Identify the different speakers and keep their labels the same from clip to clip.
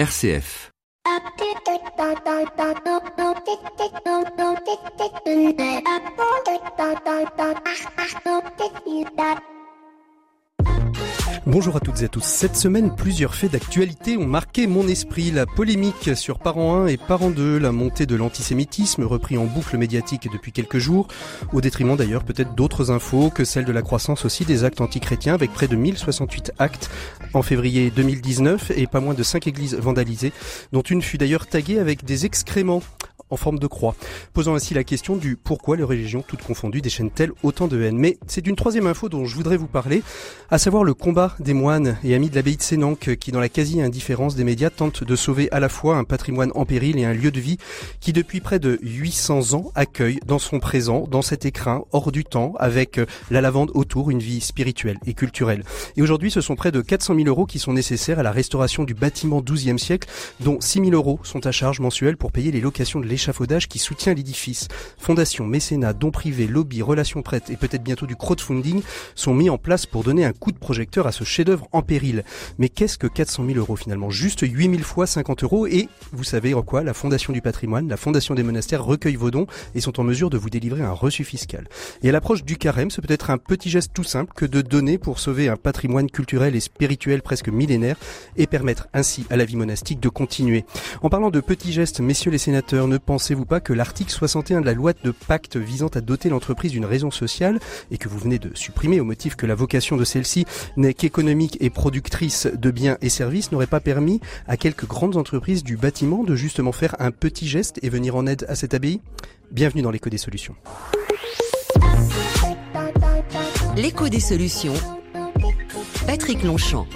Speaker 1: RCF.
Speaker 2: Bonjour à toutes et à tous. Cette semaine, plusieurs faits d'actualité ont marqué mon esprit. La polémique sur Parent 1 et Parent 2, la montée de l'antisémitisme repris en boucle médiatique depuis quelques jours, au détriment d'ailleurs peut-être d'autres infos que celle de la croissance aussi des actes antichrétiens avec près de 1068 actes en février 2019 et pas moins de 5 églises vandalisées, dont une fut d'ailleurs taguée avec des excréments en forme de croix, posant ainsi la question du pourquoi les religions toutes confondues déchaînent-elles autant de haine. Mais c'est d'une troisième info dont je voudrais vous parler, à savoir le combat des moines et amis de l'abbaye de Sénanque qui, dans la quasi-indifférence des médias, tentent de sauver à la fois un patrimoine en péril et un lieu de vie qui, depuis près de 800 ans, accueille dans son présent, dans cet écrin, hors du temps, avec la lavande autour, une vie spirituelle et culturelle. Et aujourd'hui, ce sont près de 400 000 euros qui sont nécessaires à la restauration du bâtiment 12e siècle, dont 6 000 euros sont à charge mensuelle pour payer les locations de l'échafaudage qui soutient l'édifice. Fondation, mécénat, dons privés, lobby, relations prêtes et peut-être bientôt du crowdfunding sont mis en place pour donner un coup de projecteur à ce chef-d'œuvre en péril. Mais qu'est-ce que 400 000 euros finalement? Juste 8 000 fois 50 euros et vous savez quoi? La Fondation du patrimoine, la Fondation des monastères recueille vos dons et sont en mesure de vous délivrer un reçu fiscal. Et à l'approche du carême, c'est peut-être un petit geste tout simple que de donner pour sauver un patrimoine culturel et spirituel presque millénaire et permettre ainsi à la vie monastique de continuer. En parlant de petits gestes, messieurs les sénateurs, ne pensez-vous pas que l'article 61 de la loi de pacte visant à doter l'entreprise d'une raison sociale et que vous venez de supprimer au motif que la vocation de celle-ci n'est qu'économique et productrice de biens et services n'aurait pas permis à quelques grandes entreprises du bâtiment de justement faire un petit geste et venir en aide à cette abbaye Bienvenue dans l'écho des solutions.
Speaker 1: L'écho des solutions. Patrick Longchamp.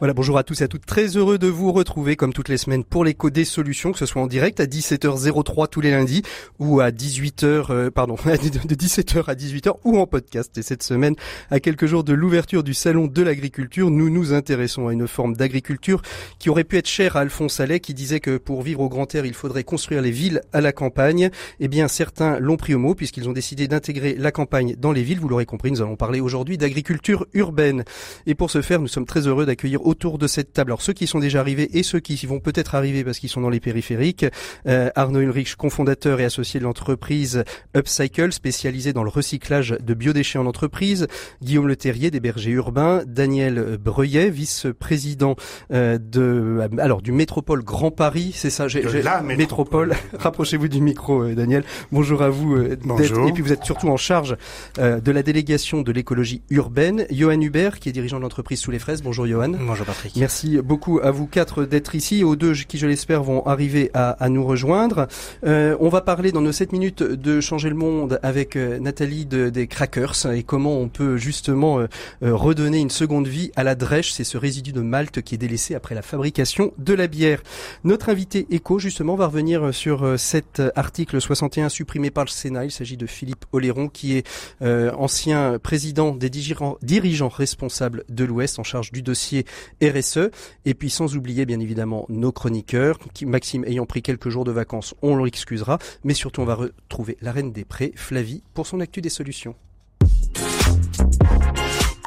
Speaker 2: Voilà, bonjour à tous et à toutes. Très heureux de vous retrouver comme toutes les semaines pour l'écho des solutions, que ce soit en direct à 17h03 tous les lundis ou à 18h, euh, pardon, de 17h à 18h ou en podcast. Et cette semaine, à quelques jours de l'ouverture du salon de l'agriculture, nous nous intéressons à une forme d'agriculture qui aurait pu être chère à Alphonse Allais qui disait que pour vivre au grand air, il faudrait construire les villes à la campagne. Eh bien, certains l'ont pris au mot puisqu'ils ont décidé d'intégrer la campagne dans les villes. Vous l'aurez compris, nous allons parler aujourd'hui d'agriculture urbaine. Et pour ce faire, nous sommes très heureux d'accueillir autour de cette table. Alors ceux qui sont déjà arrivés et ceux qui vont peut-être arriver parce qu'ils sont dans les périphériques. Euh, Arnaud Ulrich, cofondateur et associé de l'entreprise Upcycle, spécialisé dans le recyclage de biodéchets en entreprise. Guillaume Le Terrier des bergers urbains. Daniel Breuillet, vice-président euh, de euh, alors du Métropole Grand Paris. C'est ça,
Speaker 3: j'ai, la métropole.
Speaker 2: Rapprochez-vous du micro, euh, Daniel. Bonjour à vous. Euh,
Speaker 3: Bonjour.
Speaker 2: Et puis vous êtes surtout en charge de la délégation de l'écologie urbaine. Johan Hubert, qui est dirigeant de l'entreprise Sous les Fraises. Bonjour Johan.
Speaker 4: Bonjour Patrick.
Speaker 2: Merci beaucoup à vous quatre d'être ici, aux deux qui, je l'espère, vont arriver à, à nous rejoindre. Euh, on va parler dans nos 7 minutes de changer le monde avec euh, Nathalie de, des Crackers et comment on peut justement euh, redonner une seconde vie à la drèche, c'est ce résidu de malt qui est délaissé après la fabrication de la bière. Notre invité éco justement va revenir sur cet article 61 supprimé par le Sénat. Il s'agit de Philippe Oléron qui est ancien président des dirigeants responsables de l'Ouest en charge du dossier RSE. Et puis sans oublier bien évidemment nos chroniqueurs, Maxime ayant pris quelques jours de vacances, on l'excusera. Mais surtout on va retrouver la reine des prés, Flavie, pour son actu des solutions.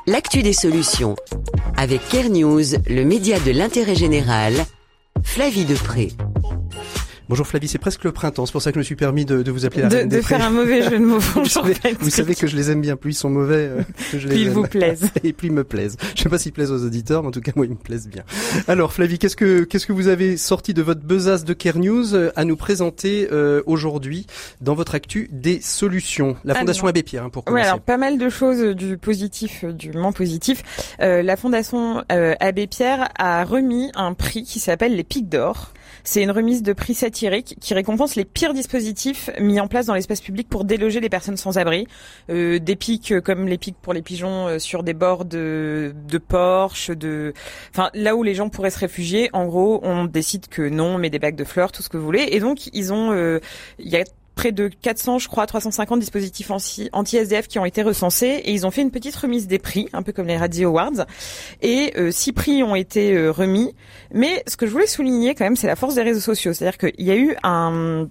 Speaker 1: L'actu des solutions. Avec Care News, le média de l'intérêt général, Flavie Depré.
Speaker 2: Bonjour Flavie, c'est presque le printemps, c'est pour ça que je me suis permis de, de vous appeler la
Speaker 5: de,
Speaker 2: reine
Speaker 5: de
Speaker 2: des
Speaker 5: faire
Speaker 2: prés.
Speaker 5: un mauvais jeu de mots.
Speaker 2: vous, savez, vous savez que je les aime bien, plus ils sont mauvais, euh, que je les
Speaker 5: Plus ils
Speaker 2: aime.
Speaker 5: vous plaisent.
Speaker 2: Et plus ils me plaisent. Je sais pas s'ils plaisent aux auditeurs, mais en tout cas moi ils me plaisent bien. Alors Flavie, qu'est-ce que qu'est-ce que vous avez sorti de votre besace de Care News euh, à nous présenter euh, aujourd'hui dans votre actu des solutions? La Fondation
Speaker 5: Alors-
Speaker 2: Abbé Pierre, hein, pour
Speaker 5: Ouais,
Speaker 2: commencer.
Speaker 5: alors pas mal de choses euh, du positif, euh, du moins positif. Euh, la Fondation euh, Abbé Pierre a remis un prix qui s'appelle les Pics d'Or. C'est une remise de prix satirique qui récompense les pires dispositifs mis en place dans l'espace public pour déloger les personnes sans abri. Euh, des pics euh, comme les pics pour les pigeons euh, sur des bords de, de Porsche, de, enfin là où les gens pourraient se réfugier. En gros, on décide que non, on met des bacs de fleurs, tout ce que vous voulez. Et donc ils ont, euh, il y a près de 400, je crois, 350 dispositifs anti- anti-SDF qui ont été recensés et ils ont fait une petite remise des prix, un peu comme les Radio Awards. Et euh, six prix ont été euh, remis. Mais ce que je voulais souligner quand même, c'est la force des réseaux sociaux. C'est-à-dire qu'il y a eu un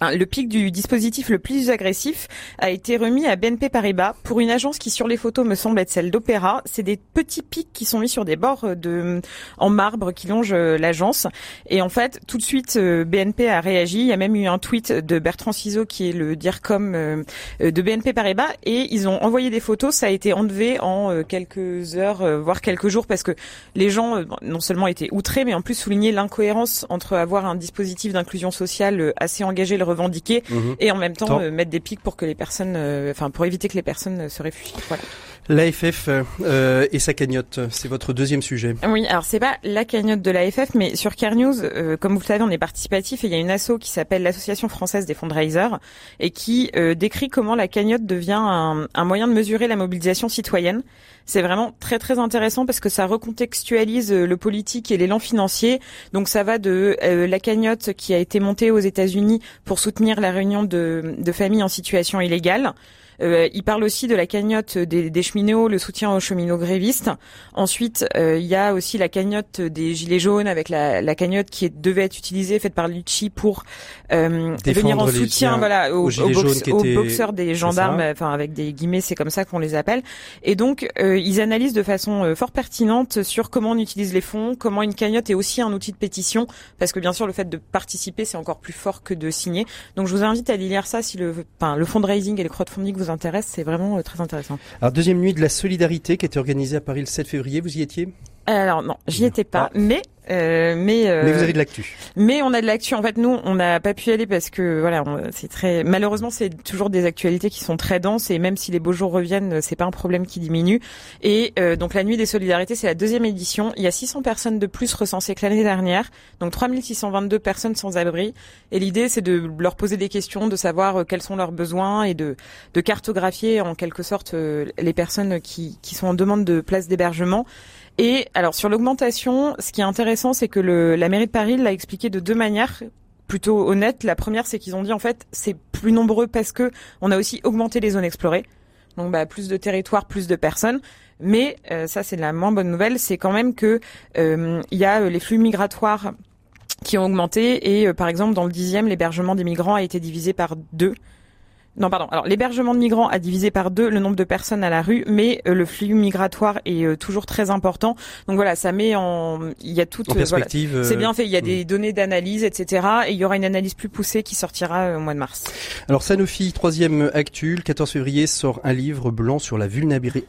Speaker 5: le pic du dispositif le plus agressif a été remis à BNP Paribas pour une agence qui sur les photos me semble être celle d'Opéra. C'est des petits pics qui sont mis sur des bords de en marbre qui longent euh, l'agence. Et en fait, tout de suite, euh, BNP a réagi. Il y a même eu un tweet de Bertrand Ciseaux qui est le DIRCOM euh, de BNP Paribas et ils ont envoyé des photos. Ça a été enlevé en quelques heures, voire quelques jours, parce que les gens non seulement étaient outrés, mais en plus souligné l'incohérence entre avoir un dispositif d'inclusion sociale assez engagé, revendiquer, mhm. et en même temps mettre des pics pour que les personnes, enfin pour éviter que les personnes se réfugient. Voilà.
Speaker 2: L'AFF euh, et sa cagnotte, c'est votre deuxième sujet.
Speaker 5: Oui, alors c'est pas la cagnotte de l'AFF, mais sur Care News, euh, comme vous le savez, on est participatif et il y a une asso qui s'appelle l'Association française des fundraisers et qui euh, décrit comment la cagnotte devient un, un moyen de mesurer la mobilisation citoyenne. C'est vraiment très très intéressant parce que ça recontextualise le politique et l'élan financier. Donc ça va de la cagnotte qui a été montée aux États-Unis pour soutenir la réunion de, de familles en situation illégale euh, il parle aussi de la cagnotte des, des, cheminots, le soutien aux cheminots grévistes. Ensuite, euh, il y a aussi la cagnotte des gilets jaunes avec la, la cagnotte qui devait être utilisée, faite par Lucci pour euh, venir en soutien, voilà, aux, boxeurs des gendarmes, enfin avec des guillemets, c'est comme ça qu'on les appelle. Et donc, euh, ils analysent de façon euh, fort pertinente sur comment on utilise les fonds, comment une cagnotte est aussi un outil de pétition, parce que bien sûr, le fait de participer, c'est encore plus fort que de signer. Donc, je vous invite à lire ça si le, enfin, le fundraising et le crowdfunding vous intéresse, c'est vraiment euh, très intéressant.
Speaker 2: Alors deuxième nuit de la solidarité qui était organisée à Paris le 7 février, vous y étiez?
Speaker 5: Alors non, j'y étais pas, ah. mais euh, mais
Speaker 2: euh, mais vous avez de l'actu.
Speaker 5: Mais on a de l'actu. En fait, nous, on n'a pas pu y aller parce que voilà, c'est très malheureusement, c'est toujours des actualités qui sont très denses et même si les beaux jours reviennent, c'est pas un problème qui diminue. Et euh, donc la nuit des solidarités, c'est la deuxième édition. Il y a 600 personnes de plus recensées que l'année dernière, donc 3622 personnes sans abri. Et l'idée, c'est de leur poser des questions, de savoir quels sont leurs besoins et de de cartographier en quelque sorte les personnes qui qui sont en demande de place d'hébergement. Et alors sur l'augmentation, ce qui est intéressant, c'est que la mairie de Paris l'a expliqué de deux manières plutôt honnêtes. La première, c'est qu'ils ont dit en fait c'est plus nombreux parce que on a aussi augmenté les zones explorées. Donc bah, plus de territoires, plus de personnes. Mais euh, ça c'est la moins bonne nouvelle, c'est quand même que euh, il y a euh, les flux migratoires qui ont augmenté et par exemple dans le dixième l'hébergement des migrants a été divisé par deux. Non, pardon. Alors, l'hébergement de migrants a divisé par deux le nombre de personnes à la rue, mais euh, le flux migratoire est euh, toujours très important. Donc voilà, ça met en, il y a toute,
Speaker 2: en perspective.
Speaker 5: c'est bien fait. Il y a des hmm. données d'analyse, etc. Et il y aura une analyse plus poussée qui sortira au mois de mars.
Speaker 2: Alors Sanofi, troisième actu, le 14 février sort un livre blanc sur la vulnérabilité.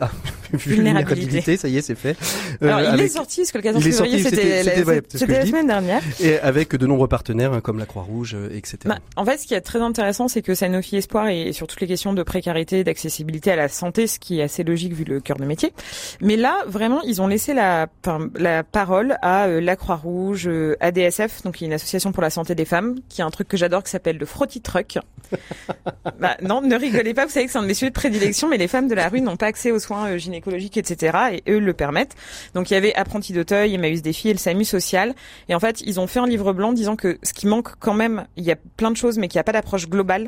Speaker 2: Ah, vulnérabilité. Ça y est, c'est fait.
Speaker 5: Alors il est sorti parce que le 14 février c'était la, semaine dernière.
Speaker 2: Et avec de nombreux partenaires hein, comme la Croix-Rouge, etc.
Speaker 5: Bah, en fait, ce qui est très intéressant, c'est c'est que Sanofi Espoir est sur toutes les questions de précarité, d'accessibilité à la santé, ce qui est assez logique vu le cœur de métier. Mais là, vraiment, ils ont laissé la, la parole à euh, la Croix-Rouge, euh, ADSF, donc une association pour la santé des femmes, qui a un truc que j'adore qui s'appelle le Frotty Truck. bah, non, ne rigolez pas, vous savez que c'est un de mes sujets de prédilection, mais les femmes de la rue n'ont pas accès aux soins euh, gynécologiques, etc. Et eux le permettent. Donc il y avait Apprenti d'Auteuil, Emmaüs Défi et le SAMU social. Et en fait, ils ont fait un livre blanc disant que ce qui manque quand même, il y a plein de choses, mais qu'il n'y a pas d'approche globale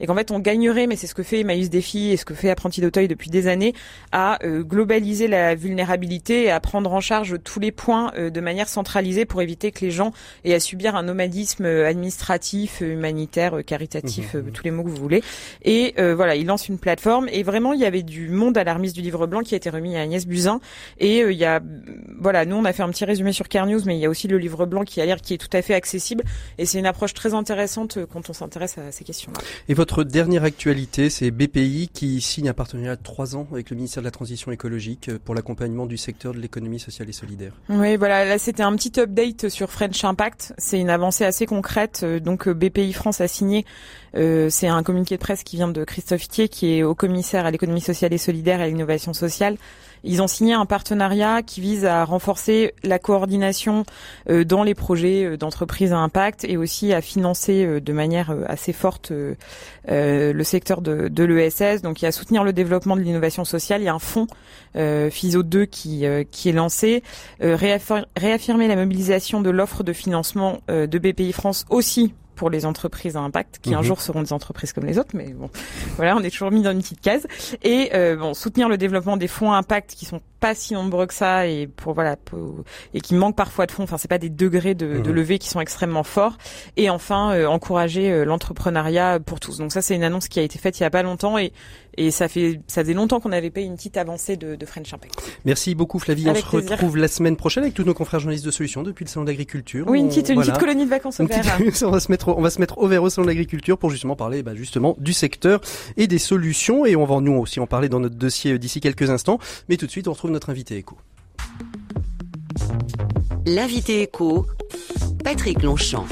Speaker 5: et qu'en fait on gagnerait, mais c'est ce que fait Emmaüs Défi et ce que fait Apprenti d'Auteuil depuis des années, à euh, globaliser la vulnérabilité et à prendre en charge tous les points euh, de manière centralisée pour éviter que les gens aient à subir un nomadisme euh, administratif, humanitaire, caritatif, mmh. tous les mots que vous voulez. Et voilà, il lance une plateforme et vraiment il y avait du monde alarmiste du livre blanc qui a été remis à Agnès Buzyn et il y a voilà, nous on a fait un petit résumé sur Care News, mais il y a aussi le livre blanc qui a l'air qui est tout à fait accessible et c'est une approche très intéressante quand on s'intéresse à ces questions-là.
Speaker 2: Votre dernière actualité, c'est BPI qui signe un partenariat de trois ans avec le ministère de la Transition écologique euh, pour l'accompagnement du secteur de l'économie sociale et solidaire.
Speaker 5: Oui, voilà, là c'était un petit update sur French Impact. C'est une avancée assez concrète. Euh, donc euh, BPI France a signé, c'est un communiqué de presse qui vient de Christophe Thier, qui est au commissaire à l'économie sociale et solidaire et à l'innovation sociale ils ont signé un partenariat qui vise à renforcer la coordination euh, dans les projets euh, d'entreprise à impact et aussi à financer euh, de manière assez forte le secteur de, de l'ESS. Donc il y a soutenir le développement de l'innovation sociale. Il y a un fonds FISO 2 qui, qui est lancé. réaffirmer la mobilisation de l'offre de financement de BPI France aussi pour les entreprises à impact, qui un mhm. jour seront des entreprises comme les autres, mais bon, voilà, on est toujours mis dans une petite case. Et euh, bon, soutenir le développement des fonds à impact qui sont pas si nombreux que ça et pour voilà et qui manquent parfois de fonds. Enfin, c'est pas des degrés de, de, mhm. levée qui sont extrêmement forts. Et enfin, euh, encourager euh, l'entrepreneuriat pour tous. Donc ça, c'est une annonce qui a été faite il y a pas longtemps et et ça fait ça faisait longtemps qu'on avait payé une petite avancée de, de French Impact.
Speaker 2: Merci beaucoup Flavie. on se retrouve la semaine prochaine avec tous nos confrères journalistes de Solutions depuis le salon d'agriculture.
Speaker 5: Oui, une petite, une petite colonie de vacances au vert.
Speaker 2: on va se mettre on va se mettre au vert au salon d'agriculture pour justement parler bah, justement du secteur et des solutions et on va nous aussi en parler dans notre dossier euh, d'ici quelques instants. Mais tout de suite, on retrouve notre invité éco.
Speaker 1: L'invité éco, Patrick Longchamp.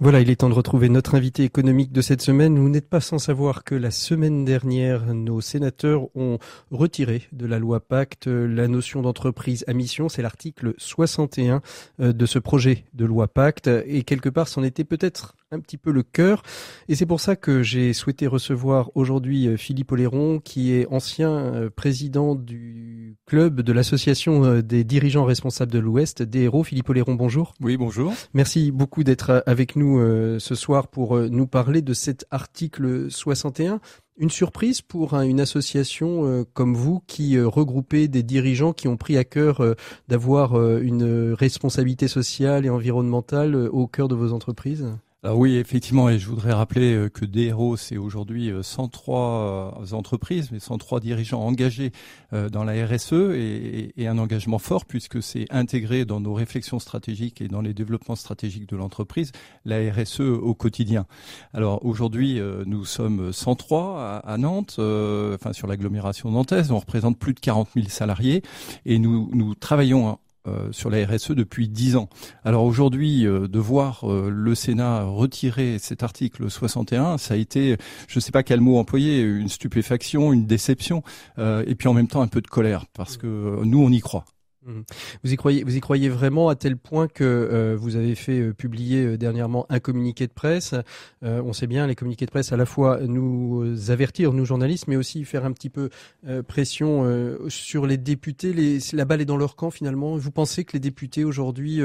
Speaker 2: Voilà, il est temps de retrouver notre invité économique de cette semaine. Vous n'êtes pas sans savoir que la semaine dernière, nos sénateurs ont retiré de la loi Pacte la notion d'entreprise à mission. C'est l'article 61 euh, de ce projet de loi Pacte. Et quelque part, c'en était peut-être un petit peu le cœur. Et c'est pour ça que j'ai souhaité recevoir aujourd'hui euh, Philippe Oléron, qui est ancien euh, président du club de l'association euh, des dirigeants responsables de l'Ouest, des héros. Philippe Oléron, bonjour.
Speaker 3: Oui, bonjour.
Speaker 2: Merci beaucoup d'être avec nous ce soir pour nous parler de cet article 61. Une surprise pour une association comme vous qui regroupez des dirigeants qui ont pris à cœur d'avoir une responsabilité sociale et environnementale au cœur de vos entreprises?
Speaker 3: Alors oui, effectivement, et je voudrais rappeler euh, que DRO, c'est aujourd'hui 103 euh, euh, entreprises, mais 103 dirigeants engagés dans la RSE et, un engagement fort puisque c'est intégré dans nos réflexions stratégiques et dans les développements stratégiques de l'entreprise, la RSE au quotidien. Alors aujourd'hui, nous sommes 103 à, Nantes, enfin sur l'agglomération nantaise, on représente plus de 40 000 salariés et nous, nous travaillons euh, sur la RSE depuis dix ans. Alors aujourd'hui, euh, de voir euh, le Sénat retirer cet article 61, ça a été, je ne sais pas quel mot employer, une stupéfaction, une déception, et puis en même temps un peu de colère, parce que nous, on y croit.
Speaker 2: Mhm. Vous y croyez, vous y croyez vraiment à tel point que euh, vous avez fait euh, publier euh, dernièrement un communiqué de presse. on sait bien les communiqués de presse à la fois nous avertir nous journalistes, mais aussi faire un petit peu pression sur les députés. La balle est dans leur camp finalement. Vous pensez que les députés aujourd'hui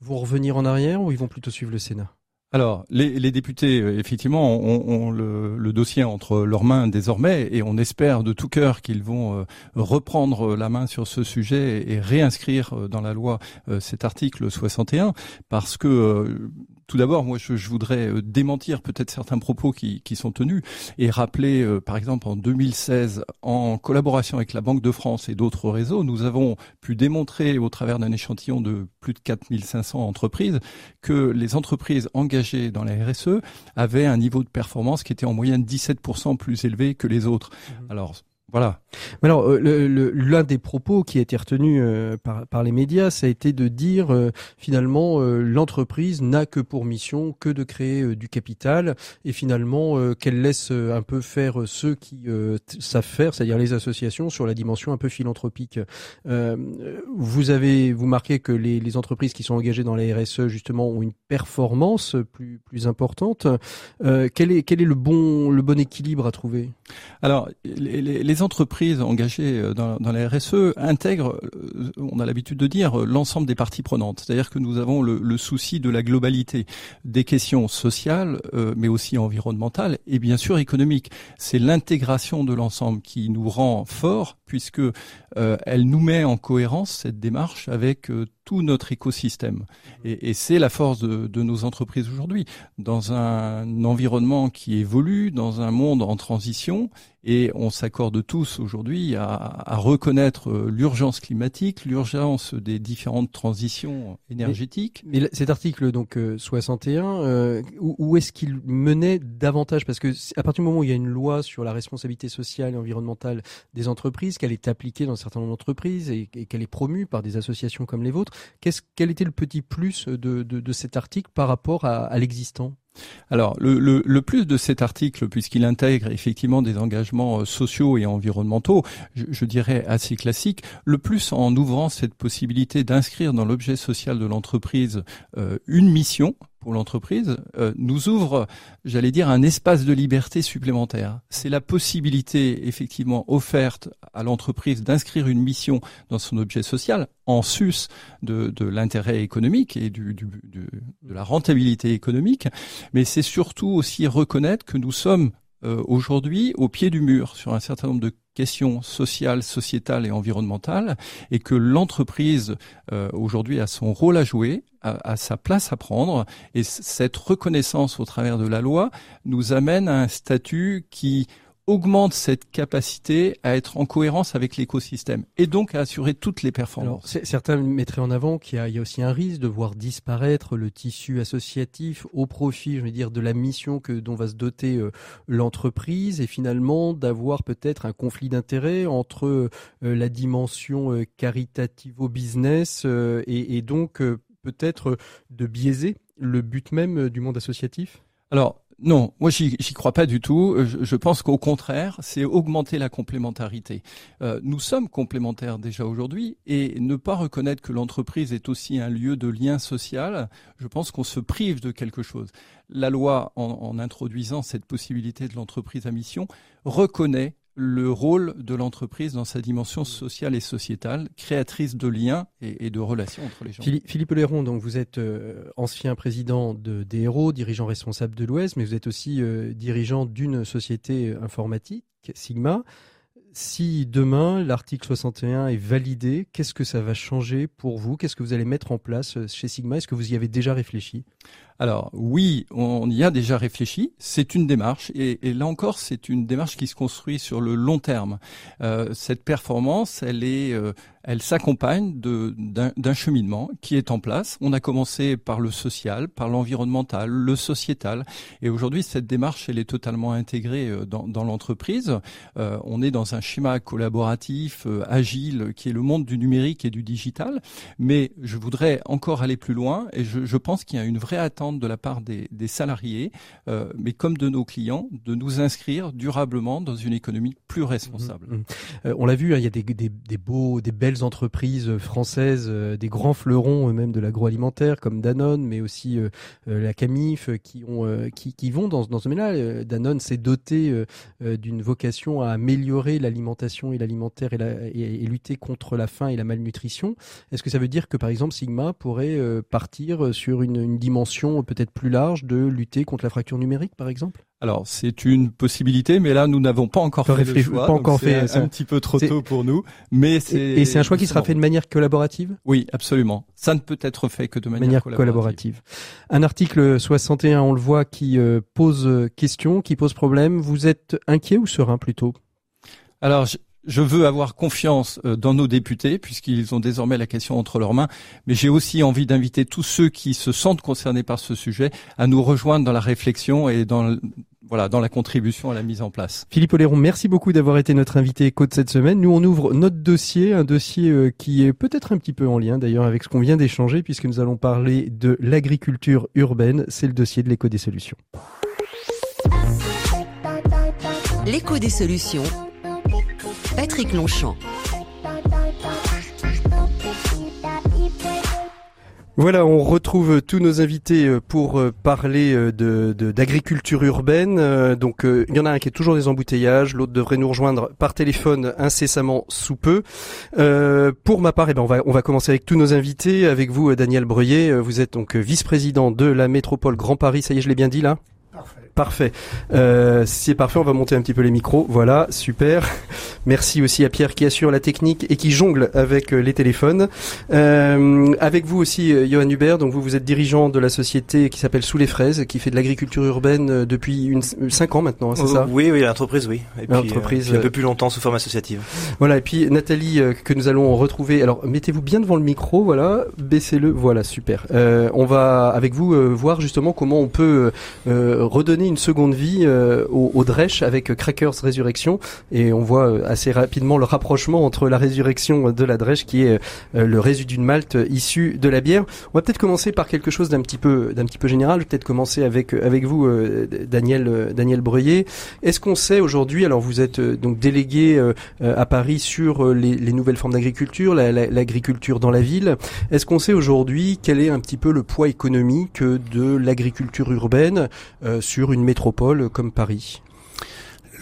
Speaker 2: vont revenir en arrière ou ils vont plutôt suivre le Sénat?
Speaker 3: Alors, les, députés, euh, effectivement, ont, le, le, dossier entre leurs mains désormais, et on espère de tout cœur qu'ils vont euh, reprendre la main sur ce sujet et réinscrire euh, dans la loi cet article 61, parce que tout d'abord, moi, je, je, voudrais euh, démentir peut-être certains propos qui, qui, sont tenus et rappeler, euh, par exemple, en 2016, en collaboration avec la Banque de France et d'autres réseaux, nous avons pu démontrer au travers d'un échantillon de plus de 4500 entreprises que les entreprises engagées dans la RSE avaient un niveau de performance qui était en moyenne 17% plus élevé que les autres. Mmh. Alors, voilà.
Speaker 2: Alors, euh, l'un des propos qui a été retenu euh, par, les médias, ça a été de dire euh, finalement l'entreprise n'a que pour mission que de créer du capital et finalement qu'elle laisse un peu faire ceux qui savent faire, c'est-à-dire les associations, sur la dimension un peu philanthropique. vous avez vous marquez que les, les, entreprises qui sont engagées dans la RSE justement ont une performance plus plus importante. quel est quel est le bon le bon équilibre à trouver?
Speaker 3: Alors les, les les entreprises engagées euh, dans, la RSE intègrent, euh, on a l'habitude de dire, euh, l'ensemble des parties prenantes. C'est-à-dire que nous avons le, le, souci de la globalité des questions sociales, mais aussi environnementales et bien sûr économiques. C'est l'intégration de l'ensemble qui nous rend forts puisque elle nous met en cohérence cette démarche avec tout notre écosystème. Et, et c'est la force de, de nos entreprises aujourd'hui. Dans un environnement qui évolue, dans un monde en transition, et on s'accorde tous aujourd'hui à, à, reconnaître euh, l'urgence climatique, l'urgence des différentes transitions énergétiques.
Speaker 2: Mais, cet article donc 61, euh, euh, où, où est-ce qu'il menait davantage? Parce que à partir du moment où il y a une loi sur la responsabilité sociale et environnementale des entreprises, qu'elle est appliquée dans un d'entreprises et, et qu'elle est promue par des associations comme les vôtres, qu'est-ce, quel était le petit plus de, de, de cet article par rapport à, à l'existant?
Speaker 3: Alors, le, le, le, plus de cet article, puisqu'il intègre effectivement des engagements euh, sociaux et environnementaux, je, je, dirais assez classiques, le plus en ouvrant cette possibilité d'inscrire dans l'objet social de l'entreprise euh, une mission l'entreprise euh, nous ouvre, j'allais dire, un espace de liberté supplémentaire. C'est la possibilité effectivement offerte à l'entreprise d'inscrire une mission dans son objet social en sus de, l'intérêt économique et de la rentabilité économique, mais c'est surtout aussi reconnaître que nous sommes euh, aujourd'hui au pied du mur sur un certain nombre de questions sociales, sociétales et environnementales, et que l'entreprise euh, aujourd'hui a son rôle à jouer, a, sa place à prendre, et cette reconnaissance au travers de la loi nous amène à un statut qui augmente cette capacité à être en cohérence avec l'écosystème et donc à assurer toutes les performances.
Speaker 2: Alors, certains mettraient en avant qu'il y, y, a aussi un risque de voir disparaître le tissu associatif au profit, je veux dire, de la mission que dont va se doter euh, l'entreprise et finalement d'avoir peut-être un conflit d'intérêts entre euh, la dimension euh, caritative-business et, et, donc peut-être de biaiser le but même du monde associatif?
Speaker 3: Alors non, moi j'y crois pas du tout. Euh, je, pense qu'au contraire, c'est augmenter la complémentarité. Euh, nous sommes complémentaires déjà aujourd'hui et ne pas reconnaître que l'entreprise est aussi un lieu de lien social, je pense qu'on se prive de quelque chose. La loi, en introduisant cette possibilité de l'entreprise à mission, reconnaît le rôle de l'entreprise dans sa dimension sociale et sociétale, créatrice de liens et, de relations entre les gens.
Speaker 2: Philippe Léron, donc vous êtes euh, ancien président de DRO, dirigeant responsable de l'Ouest, mais vous êtes aussi euh, dirigeant d'une société informatique, Sigma. Si demain l'article 61 est validé, qu'est-ce que ça va changer pour vous? Qu'est-ce que vous allez mettre en place euh, chez Sigma? Est-ce que vous y avez déjà réfléchi?
Speaker 3: Alors oui, on y a déjà réfléchi. C'est une démarche et, là encore, c'est une démarche qui se construit sur le long terme. Euh, cette performance, elle est, euh, elle s'accompagne d'un cheminement qui est en place. On a commencé par le social, par l'environnemental, le sociétal, et aujourd'hui cette démarche elle est totalement intégrée euh, dans, l'entreprise. Euh, on est dans un schéma collaboratif, euh, agile, qui est le monde du numérique et du digital. Mais je voudrais encore aller plus loin, et je, je pense qu'il y a une vraie attente de la part des, des salariés, euh, mais comme de nos clients, de nous inscrire durablement dans une économie plus responsable. Mmh,
Speaker 2: mmh. on l'a vu, hein, il y a des, des, des beaux, des belles entreprises françaises, euh, des grands fleurons même de l'agroalimentaire comme Danone, mais aussi euh, euh, la Camif, qui ont qui, qui vont dans, dans ce domaine-là. Danone s'est doté d'une vocation à améliorer l'alimentation et l'alimentaire et, et, lutter contre la faim et la malnutrition. Est-ce que ça veut dire que par exemple Sigma pourrait partir sur une, une dimension peut-être plus large de lutter contre la fracture numérique, par exemple?
Speaker 3: Alors c'est une possibilité, mais là nous n'avons pas encore fait le choix.
Speaker 2: Pas encore fait.
Speaker 3: C'est un, petit peu trop tôt pour nous, mais c'est.
Speaker 2: Et, c'est un choix qui sera fait de manière collaborative?
Speaker 3: Oui, absolument. Ça ne peut être fait que de manière, collaborative.
Speaker 2: Un article 61, on le voit, qui euh, pose question, qui pose problème. Vous êtes inquiet ou serein plutôt?
Speaker 3: Alors je veux avoir confiance euh, dans nos députés puisqu'ils ont désormais la question entre leurs mains, mais j'ai aussi envie d'inviter tous ceux qui se sentent concernés par ce sujet à nous rejoindre dans la réflexion et dans voilà, dans la contribution à la mise en place.
Speaker 2: Philippe Oléron, merci beaucoup d'avoir été notre invité éco de cette semaine. Nous, on ouvre notre dossier, un dossier euh, qui est peut-être un petit peu en lien d'ailleurs avec ce qu'on vient d'échanger puisque nous allons parler de l'agriculture urbaine. C'est le dossier de l'éco des solutions.
Speaker 1: L'éco des solutions Patrick Longchamp.
Speaker 2: Voilà, on retrouve tous nos invités euh, pour euh, parler euh, de d'agriculture urbaine. Donc il y en a un qui est toujours des embouteillages, l'autre devrait nous rejoindre par téléphone incessamment sous peu. pour ma part, eh ben on va on va commencer avec tous nos invités, avec vous Daniel Breuillet, vous êtes donc vice-président de la métropole Grand Paris, ça y est, je l'ai bien dit là? Parfait. Euh, c'est parfait, on va monter un petit peu les micros. Voilà, super. Merci aussi à Pierre qui assure la technique et qui jongle avec euh, les téléphones. Euh, avec vous aussi, Johan Hubert. Donc vous, vous êtes dirigeant de la société qui s'appelle Sous les fraises, qui fait de l'agriculture urbaine depuis une, 5 ans maintenant, hein, c'est ça?
Speaker 4: Oui, oui, l'entreprise, oui. Et puis, un peu plus longtemps sous forme associative.
Speaker 2: Voilà, et puis Nathalie que nous allons retrouver. Alors mettez-vous bien devant le micro, voilà, baissez-le, voilà, super. on va avec vous voir justement comment on peut redonner une seconde vie au, au Dresch avec Crackers Résurrection et on voit assez rapidement le rapprochement entre la résurrection de la Dresch qui est le résidu de malt issu de la bière. On va peut-être commencer par quelque chose d'un petit peu d'un petit peu général. Peut-être commencer avec avec vous, Daniel Daniel Breuillet. Est-ce qu'on sait aujourd'hui, alors vous êtes donc délégué à Paris sur les, les nouvelles formes d'agriculture, l'agriculture dans la ville. Est-ce qu'on sait aujourd'hui quel est un petit peu le poids économique de l'agriculture urbaine euh, sur une métropole comme Paris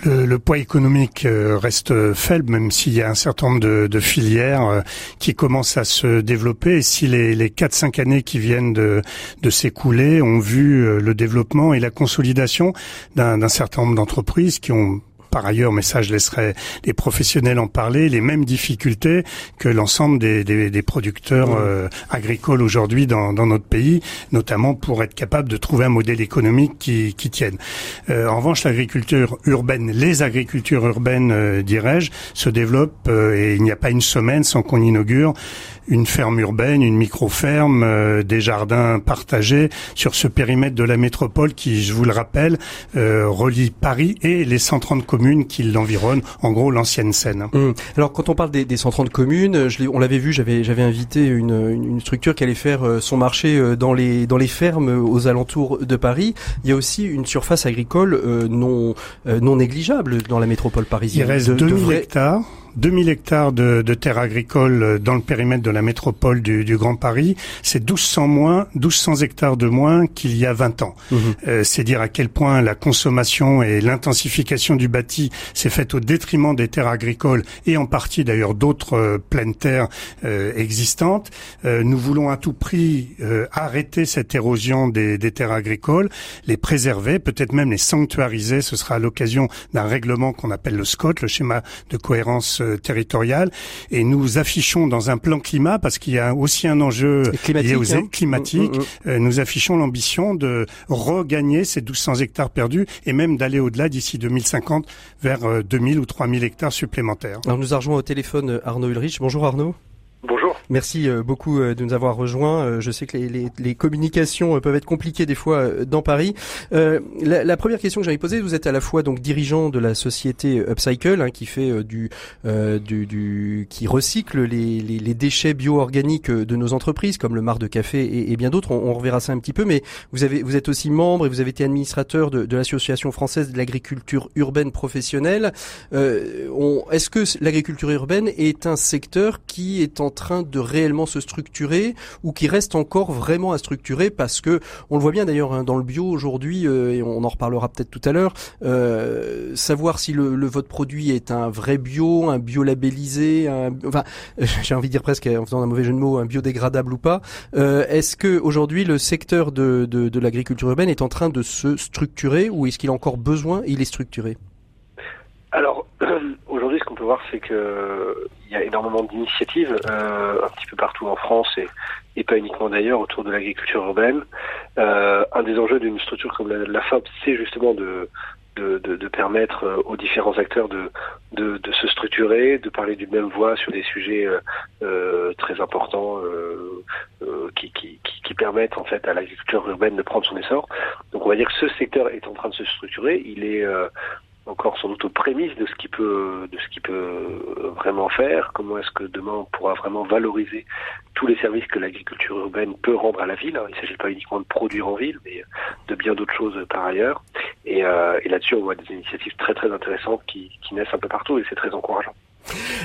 Speaker 6: le, poids économique euh, reste faible, même s'il y a un certain nombre de, filières euh, qui commencent à se développer. Et si les, les 4-5 années qui viennent de, de s'écouler ont vu le développement et la consolidation d'un certain nombre d'entreprises qui ont par ailleurs, mais ça je laisserai les professionnels en parler, les mêmes difficultés que l'ensemble des, des, des, producteurs euh, agricoles aujourd'hui dans, dans, notre pays, notamment pour être capable de trouver un modèle économique qui, qui tienne. Euh, en revanche, l'agriculture urbaine, les agricultures urbaines, euh, dirais-je, se développent et il n'y a pas une semaine sans qu'on inaugure une ferme urbaine, une micro-ferme, euh, des jardins partagés sur ce périmètre de la métropole qui, je vous le rappelle, euh, relie Paris et les 130 communes qui l'environnent, en gros l'ancienne Seine.
Speaker 2: Hum. Alors quand on parle des, des 130 communes, je on l'avait vu, j'avais j'avais invité une, une, structure qui allait faire euh, son marché dans les dans les fermes aux alentours de Paris. Il y a aussi une surface agricole non non négligeable dans la métropole parisienne.
Speaker 6: Il reste 2000 hectares 2000 hectares de, de terres agricoles dans le périmètre de la métropole du, du Grand Paris, c'est 1200 moins, 1200 hectares de moins qu'il y a 20 ans. Mhm. Euh, c'est dire à quel point la consommation et l'intensification du bâti s'est faite au détriment des terres agricoles et en partie d'ailleurs d'autres euh, pleines terres euh, existantes. Euh, nous voulons à tout prix euh, arrêter cette érosion des, des terres agricoles, les préserver, peut-être même les sanctuariser. Ce sera à l'occasion d'un règlement qu'on appelle le SCOT, le schéma de cohérence euh, territoriale. Et nous affichons dans un plan climat, parce qu'il y a aussi un enjeu
Speaker 2: lié aux hein.
Speaker 6: climatiques, mm, mm, mm. Euh, nous affichons l'ambition de regagner ces 1200 hectares perdus et même d'aller au-delà d'ici 2050 vers 2000 euh, ou 3000 hectares supplémentaires.
Speaker 2: Alors nous rejoint au téléphone Arnaud Ulrich. Bonjour Arnaud.
Speaker 7: Bonjour.
Speaker 2: Merci euh, beaucoup euh, de nous avoir rejoints. Euh, je sais que les, communications peuvent être compliquées des fois dans Paris. La, première question que j'avais posée, vous êtes à la fois donc dirigeant de la société Upcycle hein, qui fait du, du, qui recycle les, déchets bio-organiques de nos entreprises comme le mar de café et, bien d'autres. On, reverra ça un petit peu, mais vous avez vous êtes aussi membre et vous avez été administrateur de, de l'association française de l'agriculture urbaine professionnelle. Est-ce que l'agriculture urbaine est un secteur qui est en train de réellement se structurer ou qui reste encore vraiment à structurer parce que on le voit bien d'ailleurs hein, dans le bio aujourd'hui euh, et on en reparlera peut-être tout à l'heure euh, savoir si le, votre produit est un vrai bio un bio labellisé un, enfin j'ai envie de dire presque en faisant un mauvais jeu de mots un biodégradable ou pas euh, est-ce que aujourd'hui le secteur de, de, de l'agriculture urbaine est en train de se structurer ou est-ce qu'il a encore besoin il est structuré?
Speaker 7: Alors qu'on peut voir c'est que il y a énormément d'initiatives euh, un petit peu partout en France et, pas uniquement d'ailleurs autour de l'agriculture urbaine. Euh, un des enjeux d'une structure comme la, la FAB, c'est justement de, permettre euh, aux différents acteurs de, se structurer, de parler d'une même voix sur des sujets très importants qui, qui, qui, permettent en fait à l'agriculture urbaine de prendre son essor. Donc on va dire que ce secteur est en train de se structurer. Il est encore sans doute aux prémices de ce qu'il peut de ce qu'il peut vraiment faire. Comment est-ce que demain on pourra vraiment valoriser tous les services que l'agriculture urbaine peut rendre à la ville. Il ne s'agit pas uniquement de produire en ville, mais de bien d'autres choses par ailleurs. Et, euh, et là-dessus, on voit des initiatives très très intéressantes qui naissent un peu partout et c'est très encourageant.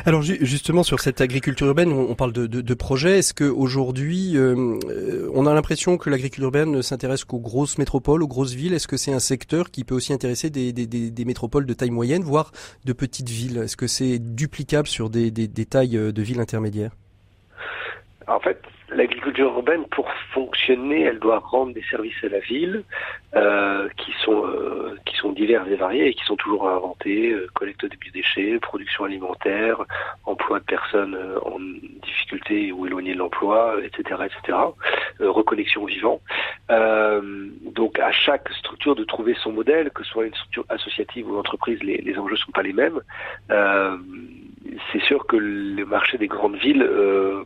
Speaker 2: Alors justement sur cette agriculture urbaine, on parle de, de, de projets. Est-ce qu'aujourd'hui, euh, on a l'impression que l'agriculture urbaine ne s'intéresse qu'aux grosses métropoles, aux grosses villes? Est-ce que c'est un secteur qui peut aussi intéresser des, des, des, métropoles de taille moyenne, voire de petites villes? Est-ce que c'est duplicable sur des, tailles euh, de villes intermédiaires?
Speaker 7: L'agriculture urbaine, pour fonctionner, elle doit rendre des services à la ville euh, qui sont euh, qui sont divers et variés et qui sont toujours à inventer euh, collecte de biodéchets, production alimentaire, emploi de personnes euh, en difficulté ou éloignées de l'emploi, etc., etc. reconnexion vivant. donc à chaque structure de trouver son modèle, que ce soit une structure associative ou entreprise, les, les enjeux sont pas les mêmes c'est sûr que le marché des grandes villes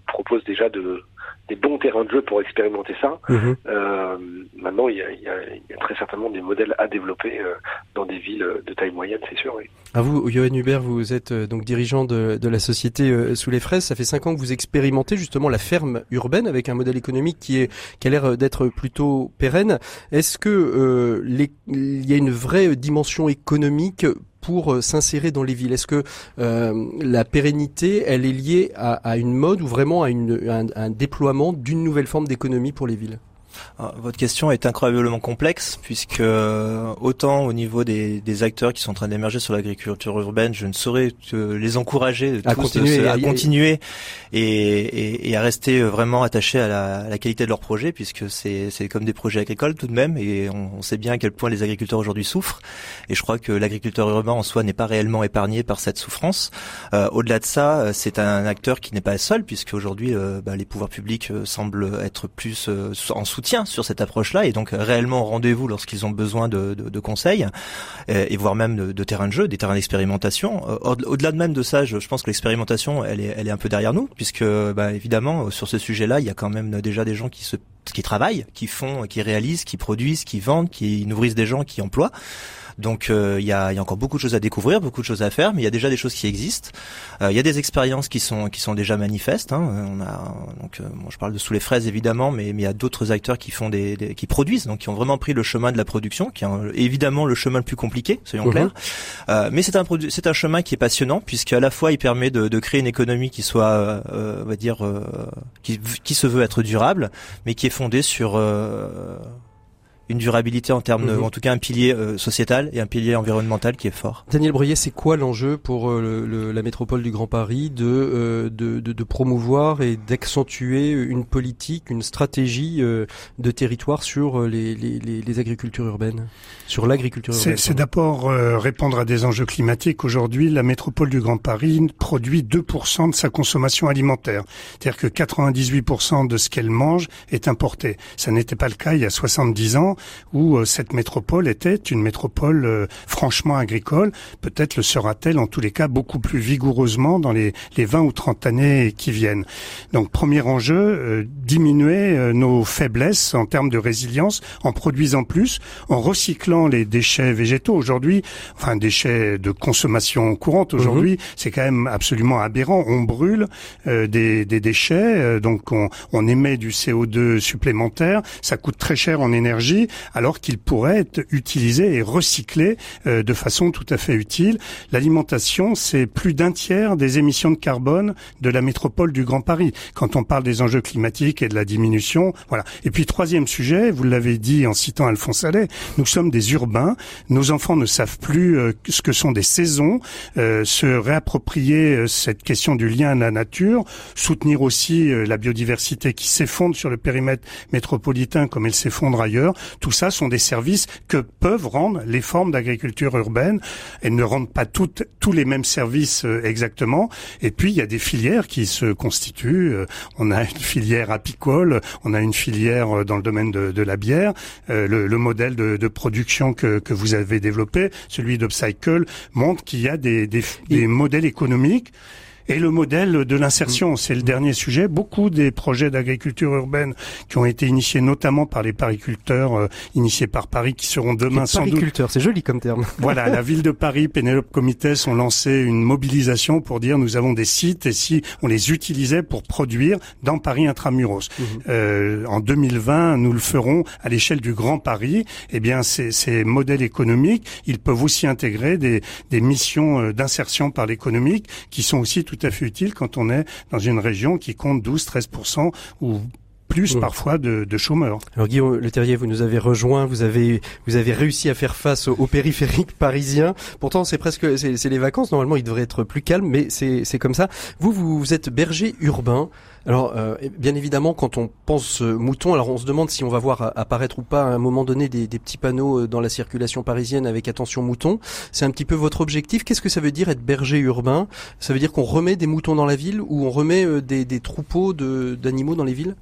Speaker 7: propose déjà de des bons terrains de jeu pour expérimenter ça. Mhm. Euh, maintenant, il y, a, il, y a, il y, a, très certainement des modèles à développer euh, dans des villes de taille moyenne, c'est sûr. Oui.
Speaker 2: À vous, Johan Hubert, vous êtes euh, donc dirigeant de, de la société euh, Sous les Fraises. Ça fait cinq ans que vous expérimentez justement la ferme urbaine avec un modèle économique qui est qui a l'air d'être plutôt pérenne. Est-ce que les, il y a une vraie dimension économique pour euh, s'insérer dans les villes. Est-ce que euh, la pérennité, elle est liée à, une mode ou vraiment à, un déploiement d'une nouvelle forme d'économie pour les villes?
Speaker 4: Votre question est incroyablement complexe puisque euh, autant au niveau des, des acteurs qui sont en train d'émerger sur l'agriculture urbaine, je ne saurais les encourager
Speaker 2: à continuer,
Speaker 4: à, continuer et, et, et, à rester vraiment attachés à la, à la qualité de leur projet puisque c'est comme des projets agricoles tout de même et on, sait bien à quel point les agriculteurs aujourd'hui souffrent et je crois que l'agriculteur urbain en soi n'est pas réellement épargné par cette souffrance. Euh, Au-delà de ça, c'est un acteur qui n'est pas seul puisque aujourd'hui euh, bah, les pouvoirs publics euh, semblent être plus en soutien soutien sur cette approche-là et donc réellement rendez-vous lorsqu'ils ont besoin de, de, de conseils et, voire même de, de terrains de jeu, des terrains d'expérimentation. Euh, au-delà de même de ça, je, je pense que l'expérimentation, elle est, elle est un peu derrière nous puisque bah, évidemment sur ce sujet-là, il y a quand même déjà des gens qui se qui travaillent, qui font, qui réalisent, qui produisent, qui vendent, qui nourrissent des gens, qui emploient. Donc euh, il y, a, y, a, encore beaucoup de choses à découvrir, beaucoup de choses à faire, mais il y a déjà des choses qui existent. Euh, il y a des expériences qui sont qui sont déjà manifestes. Hein. On a donc euh, bon, je parle de sous les fraises évidemment, mais, il y a d'autres acteurs qui font des, des, qui produisent, donc qui ont vraiment pris le chemin de la production, qui est évidemment le chemin le plus compliqué, soyons mhm. clairs. Euh, mais c'est un c'est un chemin qui est passionnant puisque à la fois il permet de, de créer une économie qui soit, on va dire, qui, qui se veut être durable, mais qui est fondée sur une durabilité en termes, de, mhm. en tout cas un pilier euh, sociétal et un pilier environnemental qui est fort.
Speaker 2: Daniel Bruyet, c'est quoi l'enjeu pour euh, le, la métropole du Grand Paris de, euh, de, de, de, promouvoir et d'accentuer une politique, une stratégie de territoire sur les, les, les, agricultures urbaines, sur l'agriculture urbaine
Speaker 6: C'est d'abord répondre à des enjeux climatiques. Aujourd'hui, la métropole du Grand Paris produit 2% de sa consommation alimentaire. C'est-à-dire que 98% de ce qu'elle mange est importé. Ça n'était pas le cas il y a 70 ans où euh, cette métropole était une métropole euh, franchement agricole. Peut-être le sera-t-elle en tous les cas beaucoup plus vigoureusement dans les, les 20 ou 30 années qui viennent. Donc premier enjeu, euh, diminuer nos faiblesses en termes de résilience en produisant plus, en recyclant les déchets végétaux. Aujourd'hui, enfin déchets de consommation courante aujourd'hui, mhm. c'est quand même absolument aberrant. On brûle des, des, déchets, donc on, on émet du CO2 supplémentaire, ça coûte très cher en énergie alors qu'il pourrait être utilisé et recyclé euh, de façon tout à fait utile. L'alimentation, c'est plus d'un tiers des émissions de carbone de la métropole du Grand Paris. Quand on parle des enjeux climatiques et de la diminution, voilà. Et puis troisième sujet, vous l'avez dit en citant Alphonse Allais, nous sommes des urbains. Nos enfants ne savent plus euh, ce que sont des saisons. Euh, se réapproprier cette question du lien à la nature, soutenir aussi la biodiversité qui s'effondre sur le périmètre métropolitain comme elle s'effondre ailleurs. Tout ça sont des services que peuvent rendre les formes d'agriculture urbaine. Elles ne rendent pas toutes tous les mêmes services euh, exactement. Et puis il y a des filières qui se constituent. Euh, on a une filière apicole, on a une filière euh, dans le domaine de, la bière. le, modèle de, production que, que, vous avez développé, celui d'Upcycle, montre qu'il y a des, des, des modèles économiques et le modèle de l'insertion, c'est le dernier sujet. Beaucoup des projets d'agriculture urbaine qui ont été initiés notamment par les pariculteurs euh, initiés par Paris, qui seront demain sans doute...
Speaker 2: c'est joli comme terme.
Speaker 6: Voilà, la ville de Paris, Pénélope Comités ont lancé une mobilisation pour dire nous avons des sites et si on les utilisait pour produire dans Paris intramuros. Mhm. Euh, en 2020, nous le ferons à l'échelle du Grand Paris. Eh bien, ces, ces modèles économiques, ils peuvent aussi intégrer des, des missions euh, d'insertion par l'économique qui sont aussi tout à fait utile quand on est dans une région qui compte 12-13% ou plus mmh. parfois de, de, chômeurs.
Speaker 2: Alors Guillaume Le Terrier, vous nous avez rejoint, vous avez vous avez réussi à faire face au, périphérique parisien. Pourtant, c'est presque c'est les vacances. Normalement, il devrait être plus calme, mais c'est c'est comme ça. Vous, vous êtes berger urbain. Alors, euh, bien évidemment, quand on pense euh, mouton, alors on se demande si on va voir apparaître ou pas à un moment donné des, des petits panneaux euh, dans la circulation parisienne avec attention mouton. C'est un petit peu votre objectif. Qu'est-ce que ça veut dire être berger urbain? Ça veut dire qu'on remet des moutons dans la ville ou on remet des, des troupeaux d'animaux dans les villes?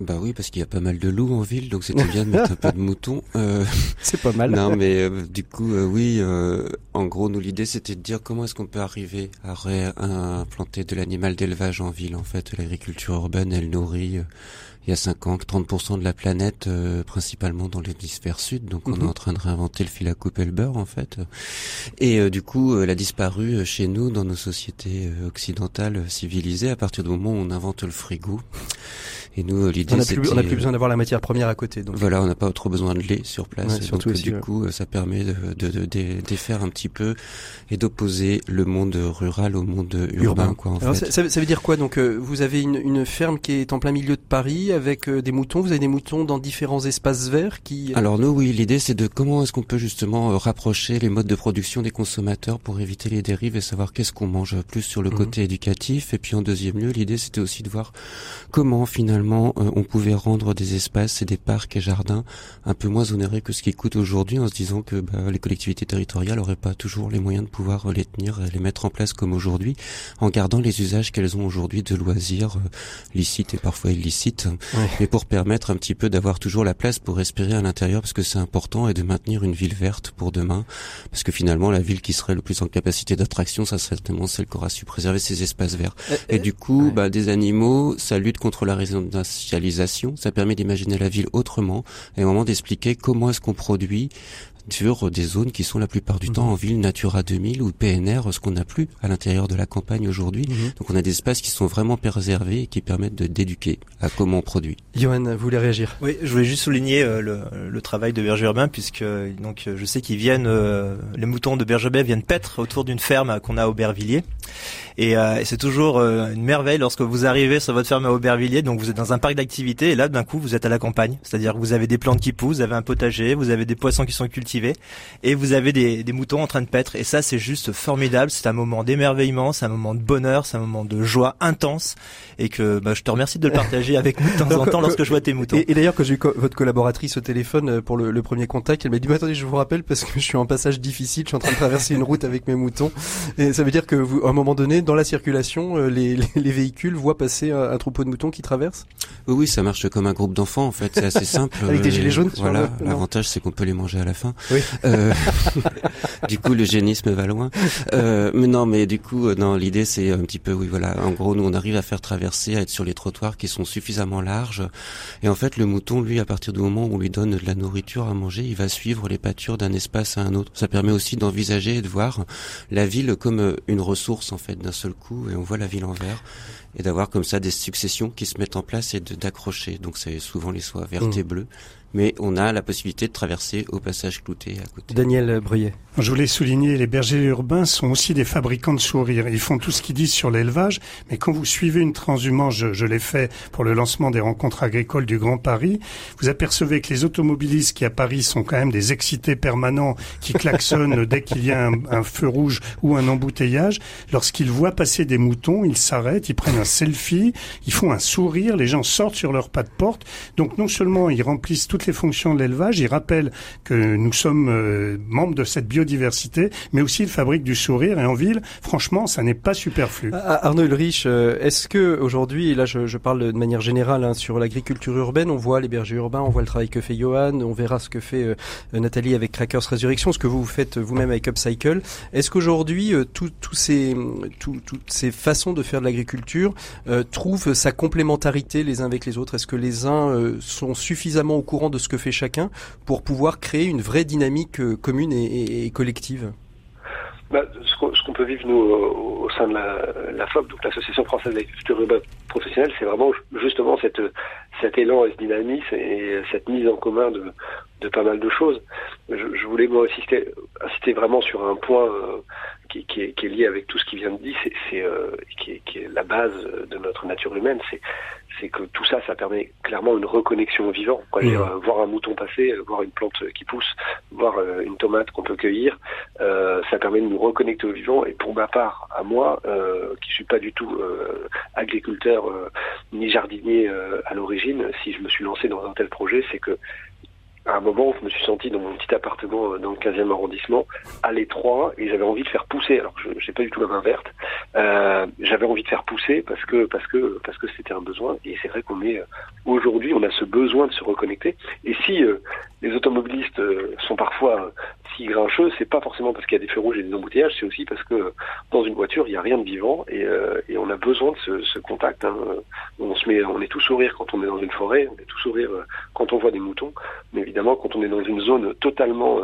Speaker 8: Bah oui, parce qu'il y a pas mal de loups en ville, donc c'était bien de mettre un peu de moutons.
Speaker 2: Euh... C'est pas mal.
Speaker 8: Non, mais euh, du coup, euh, oui, euh, en gros, nous l'idée c'était de dire comment est-ce qu'on peut arriver à implanter de l'animal d'élevage en ville. En fait, l'agriculture urbaine, elle nourrit il y a 5 ans 30% de la planète, euh, principalement dans l'hémisphère sud. Donc on est mhm. en train de réinventer le fil à couper le beurre en fait. Et euh, du coup, elle a disparu chez nous dans nos sociétés occidentales civilisées à partir du moment où on invente le frigo. Et nous, l'idée,
Speaker 2: c'est on n'a plus besoin d'avoir la matière première à côté. Donc.
Speaker 8: Voilà, on n'a pas trop besoin de lait sur place. donc, du coup, ça permet de, de, de, défaire un petit peu et d'opposer le monde rural au monde urbain. Quoi, en
Speaker 2: Alors, fait. Ça, ça, veut dire quoi? Donc, euh, vous avez une, une, ferme qui est en plein milieu de Paris avec euh, des moutons. Vous avez des moutons dans différents espaces verts qui.
Speaker 8: Euh, Alors nous, oui, l'idée, c'est de comment est-ce qu'on peut justement rapprocher les modes de production des consommateurs pour éviter les dérives et savoir qu'est-ce qu'on mange plus sur le mhm. côté éducatif. Et puis en deuxième lieu, l'idée, c'était aussi de voir comment finalement euh, on pouvait rendre des espaces et des parcs et jardins un peu moins onérés que ce qui coûte aujourd'hui en se disant que bah, les collectivités territoriales n'auraient pas toujours les moyens de pouvoir les tenir et les mettre en place comme aujourd'hui en gardant les usages qu'elles ont aujourd'hui de loisirs euh, licites et parfois illicites. Mais pour permettre un petit peu d'avoir toujours la place pour respirer à l'intérieur parce que c'est important et de maintenir une ville verte pour demain parce que finalement la ville qui serait le plus en capacité d'attraction ça serait certainement celle qui aura su préserver ses espaces verts. Euh, et, du coup bah, des animaux ça lutte contre la raison ça permet d'imaginer la ville autrement et au moment d'expliquer comment est-ce qu'on produit sur des zones qui sont la plupart du temps en ville Natura 2000 ou PNR, ce qu'on n'a plus à l'intérieur de la campagne aujourd'hui. Mhm. Donc on a des espaces qui sont vraiment préservés et qui permettent de d'éduquer à comment on produit.
Speaker 2: Johan, vous voulez réagir?
Speaker 4: Oui, je voulais juste souligner euh, le, le, travail de Berger Urbain puisque donc je sais qu'ils viennent, euh, les moutons de Berger viennent paître autour d'une ferme qu'on a à Aubervilliers. Et, euh, et c'est toujours une merveille lorsque vous arrivez sur votre ferme à Aubervilliers, donc vous êtes dans un parc d'activités et là d'un coup vous êtes à la campagne, c'est-à-dire que vous avez des plantes qui poussent, vous avez un potager, vous avez des poissons qui sont cultivés et vous avez des, moutons en train de paître. Et ça c'est juste formidable. C'est un moment d'émerveillement c'est un moment de bonheur c'est un moment de joie intense. Et que bah, je te remercie de le partager avec nous de temps en temps lorsque je vois tes moutons.
Speaker 2: et, d'ailleurs quand j'ai eu votre collaboratrice au téléphone euh, pour le, premier contact elle m'a dit bah, attendez je vous rappelle parce que je suis en passage difficile je suis en train de traverser une route avec mes moutons et ça veut dire que vous, à un moment donné dans la circulation euh, les, véhicules voient passer un, troupeau de moutons qui traverse
Speaker 8: oui oui ça marche comme un groupe d'enfants en fait. C'est assez simple
Speaker 2: avec des gilets jaunes
Speaker 8: voilà. l'avantage c'est qu'on peut les manger à la fin. Oui. Euh, du coup, le génisme va loin. Euh, mais non, mais du coup, euh, non, l'idée c'est un petit peu, oui, voilà. En gros, nous on arrive à faire traverser, à être sur les trottoirs qui sont suffisamment larges. Et en fait, le mouton, lui, à partir du moment où on lui donne de la nourriture à manger, il va suivre les pâtures d'un espace à un autre. Ça permet aussi d'envisager et de voir la ville comme une ressource en fait d'un seul coup, et on voit la ville en vert et d'avoir comme ça des successions qui se mettent en place et d'accrocher. Donc c'est souvent les soies vertes mmh. et bleues mais on a la possibilité de traverser au passage clouté à côté.
Speaker 2: Daniel Bruyet.
Speaker 6: Je voulais souligner, les bergers urbains sont aussi des fabricants de sourires. Ils font tout ce qu'ils disent sur l'élevage, mais quand vous suivez une transhumance, je, je l'ai fait pour le lancement des rencontres agricoles du Grand Paris, vous apercevez que les automobilistes qui à Paris sont quand même des excités permanents, qui klaxonnent dès qu'il y a un, un, feu rouge ou un embouteillage, lorsqu'ils voient passer des moutons, ils s'arrêtent, ils prennent un selfie, ils font un sourire, les gens sortent sur leur pas de porte. Donc non seulement ils remplissent toutes les fonctions de l'élevage. Il rappelle que nous sommes euh, membres de cette biodiversité, mais aussi il fabrique du sourire. Et en ville, franchement, ça n'est pas superflu.
Speaker 2: Ah, ah, Arnaud Ulrich, euh, est-ce que aujourd'hui, là je, je, parle de manière générale hein, sur l'agriculture urbaine, on voit les bergers urbains, on voit le travail que fait Johan, on verra ce que fait euh, Nathalie avec Crackers Résurrection, ce que vous faites vous-même avec Upcycle. Est-ce qu'aujourd'hui, tous ces, toutes ces façons de faire de l'agriculture trouvent sa complémentarité les uns avec les autres? Est-ce que les uns sont suffisamment au courant de ce que fait chacun pour pouvoir créer une vraie dynamique euh, commune et, collective?
Speaker 7: Bah, ce qu'on peut vivre nous au, sein de la, la FOP, donc l'Association française d'agriculture urbaine professionnelle, c'est vraiment justement cet élan et ce dynamisme et cette mise en commun de, pas mal de choses. Je, voulais moi insister, insister vraiment sur un point euh, qui, qui, est, qui, est, lié avec tout ce qui vient de dire, c'est euh, qui, est, qui, est, la base de notre nature humaine, c'est c'est que tout ça, ça permet clairement une reconnexion au vivant. Quoi. Mmh. Dire, voir un mouton passer, voir une plante qui pousse, voir euh, une tomate qu'on peut cueillir, euh, ça permet de nous reconnecter au vivant. Et pour ma part, à moi, euh, qui suis pas du tout euh, agriculteur ni jardinier à l'origine, si je me suis lancé dans un tel projet, c'est que à un moment je me suis senti dans mon petit appartement dans le 15e arrondissement, à l'étroit, et j'avais envie de faire pousser. Alors, je n'ai pas du tout la main verte. Euh, j'avais envie de faire pousser parce que parce que parce que c'était un besoin. Et c'est vrai qu'on est aujourd'hui, on a ce besoin de se reconnecter. Et si euh, les automobilistes euh, sont parfois si grincheux, c'est pas forcément parce qu'il y a des feux rouges et des embouteillages, c'est aussi parce que dans une voiture, il n'y a rien de vivant et, euh, et on a besoin de ce, ce contact. Hein. On se met, on est tout sourire quand on est dans une forêt, on est tout sourire quand on voit des moutons, mais évidemment quand on est dans une zone totalement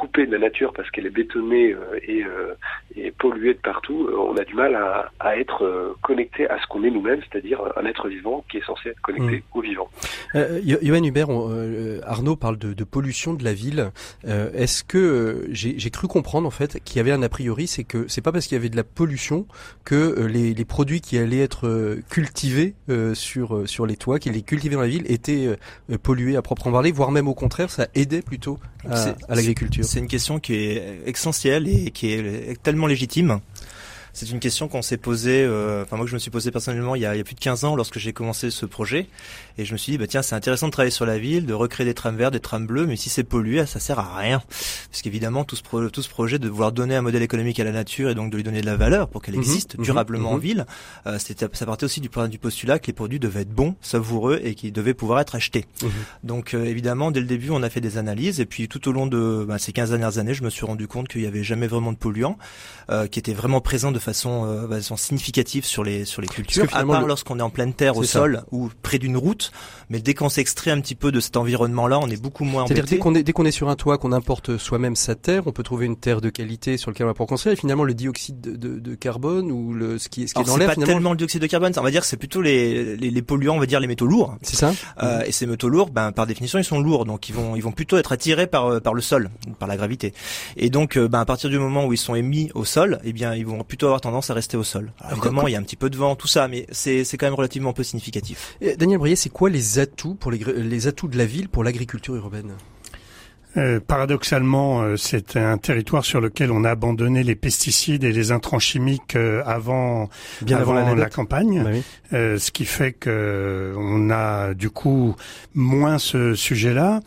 Speaker 7: coupée de la nature parce qu'elle est bétonnée euh, et, euh, et, polluée de partout, euh, on a du mal à, à être connecté à ce qu'on est nous-mêmes, c'est-à-dire un être vivant qui est censé être connecté mmh. au vivant.
Speaker 2: Euh, Johan Hubert, Arnaud parle de, de, pollution de la ville. Est-ce que j'ai cru comprendre en fait qu'il y avait un a priori, c'est que c'est pas parce qu'il y avait de la pollution que les, les, produits qui allaient être cultivés sur sur les toits, qui allaient cultivés dans la ville, étaient pollués à proprement parler, voire même au contraire, ça aidait plutôt à, à l'agriculture.
Speaker 4: C'est une question qui est essentielle et qui est tellement légitime c'est une question qu'on s'est posée, euh, enfin moi que je me suis posée personnellement il y, a, il y a plus de 15 ans lorsque j'ai commencé ce projet. Et je me suis dit, bah tiens, c'est intéressant de travailler sur la ville, de recréer des trams verts, des trams bleus, mais si c'est pollué, ça sert à rien. Parce qu'évidemment, tout ce, tout ce projet de vouloir donner un modèle économique à la nature et donc de lui donner de la valeur pour qu'elle mhm, existe mhm, durablement en mhm. ville, euh, ça partait aussi du, du postulat que les produits devaient être bons, savoureux et qu'ils devaient pouvoir être achetés. Donc euh, évidemment, dès le début, on a fait des analyses et puis tout au long de bah, ces 15 dernières années, je me suis rendu compte qu'il y avait jamais vraiment de polluants, euh, qui étaient vraiment présents de façon euh, bah, sont significatives sur les sur les cultures, à part lorsqu'on est en pleine terre au sol ou près d'une route. Mais dès qu'on s'extrait un petit peu de cet environnement-là, on est beaucoup moins
Speaker 2: C'est-à-dire dès qu'on est dès qu'on est sur un toit, qu'on importe soi-même sa terre, on peut trouver une terre de qualité sur laquelle on va pouvoir construire. Et finalement, le dioxyde de, de, de carbone ou le ce qui, ce qui est dans l'air,
Speaker 4: c'est pas tellement le dioxyde de carbone. On va dire c'est plutôt les, les, les polluants, on va dire les métaux lourds.
Speaker 2: C'est ça.
Speaker 4: Euh, et ces métaux lourds, ben par définition, ils sont lourds, donc ils vont ils vont plutôt être attirés par euh, par le sol, par la gravité. Et donc, ben à partir du moment où ils sont émis au sol, eh bien ils vont plutôt avoir tendance à rester au sol. Évidemment, il y a un petit peu de vent, tout ça, mais c'est quand même relativement peu significatif.
Speaker 2: Daniel Brier, c'est quoi les atouts pour les, les atouts de la ville pour l'agriculture urbaine?
Speaker 6: Euh, paradoxalement, euh, c'est un territoire sur lequel on a abandonné les pesticides et les intrants chimiques euh, avant, Bien avant, la, campagne, bah ce qui fait que on a du coup moins ce sujet-là.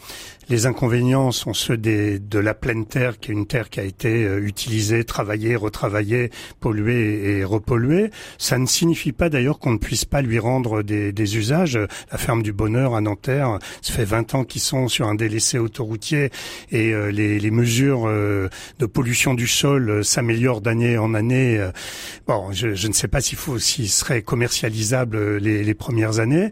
Speaker 6: Les inconvénients sont ceux de la pleine terre, qui est une terre qui a été euh, utilisée, travaillée, retravaillée, polluée et repolluée. Ça ne signifie pas d'ailleurs qu'on ne puisse pas lui rendre des, usages. La ferme du Bonheur à Nanterre, ça fait 20 ans qu'ils sont sur un délaissé autoroutier et euh, les, les, mesures euh, de pollution du sol s'améliorent d'année en année. Bon, je, ne sais pas s'il faut, s'il serait commercialisable les, premières années.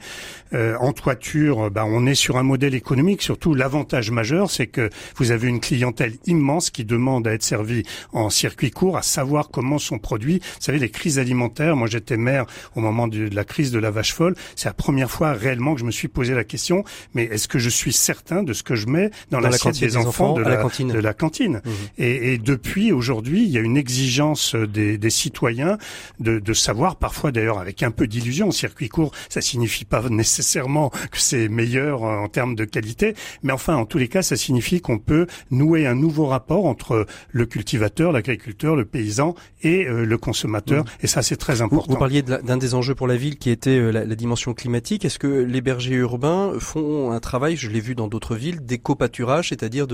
Speaker 6: en toiture, ben, on est sur un modèle économique, surtout l'avant l'avantage majeur, c'est que vous avez une clientèle immense qui demande à être servie en circuit court, à savoir comment sont produits. Vous savez, les crises alimentaires, moi j'étais maire au moment de, la crise de la vache folle, c'est la première fois réellement que je me suis posé la question, mais est-ce que je suis certain de ce que je mets dans, la l'assiette des, enfants, de, la, cantine, de la cantine? Mmh. et, et, depuis, aujourd'hui, il y a une exigence des, des citoyens de, de savoir, parfois d'ailleurs avec un peu d'illusion, circuit court, ça signifie pas nécessairement que c'est meilleur en termes de qualité, mais enfin en tous les cas, ça signifie qu'on peut nouer un nouveau rapport entre le cultivateur, l'agriculteur, le paysan et euh, le consommateur. Et ça, c'est très important.
Speaker 2: Vous, parliez d'un des enjeux pour la ville qui était euh, la, dimension climatique. Est-ce que les bergers urbains font un travail, je l'ai vu dans d'autres villes, d'éco-pâturage, c'est-à-dire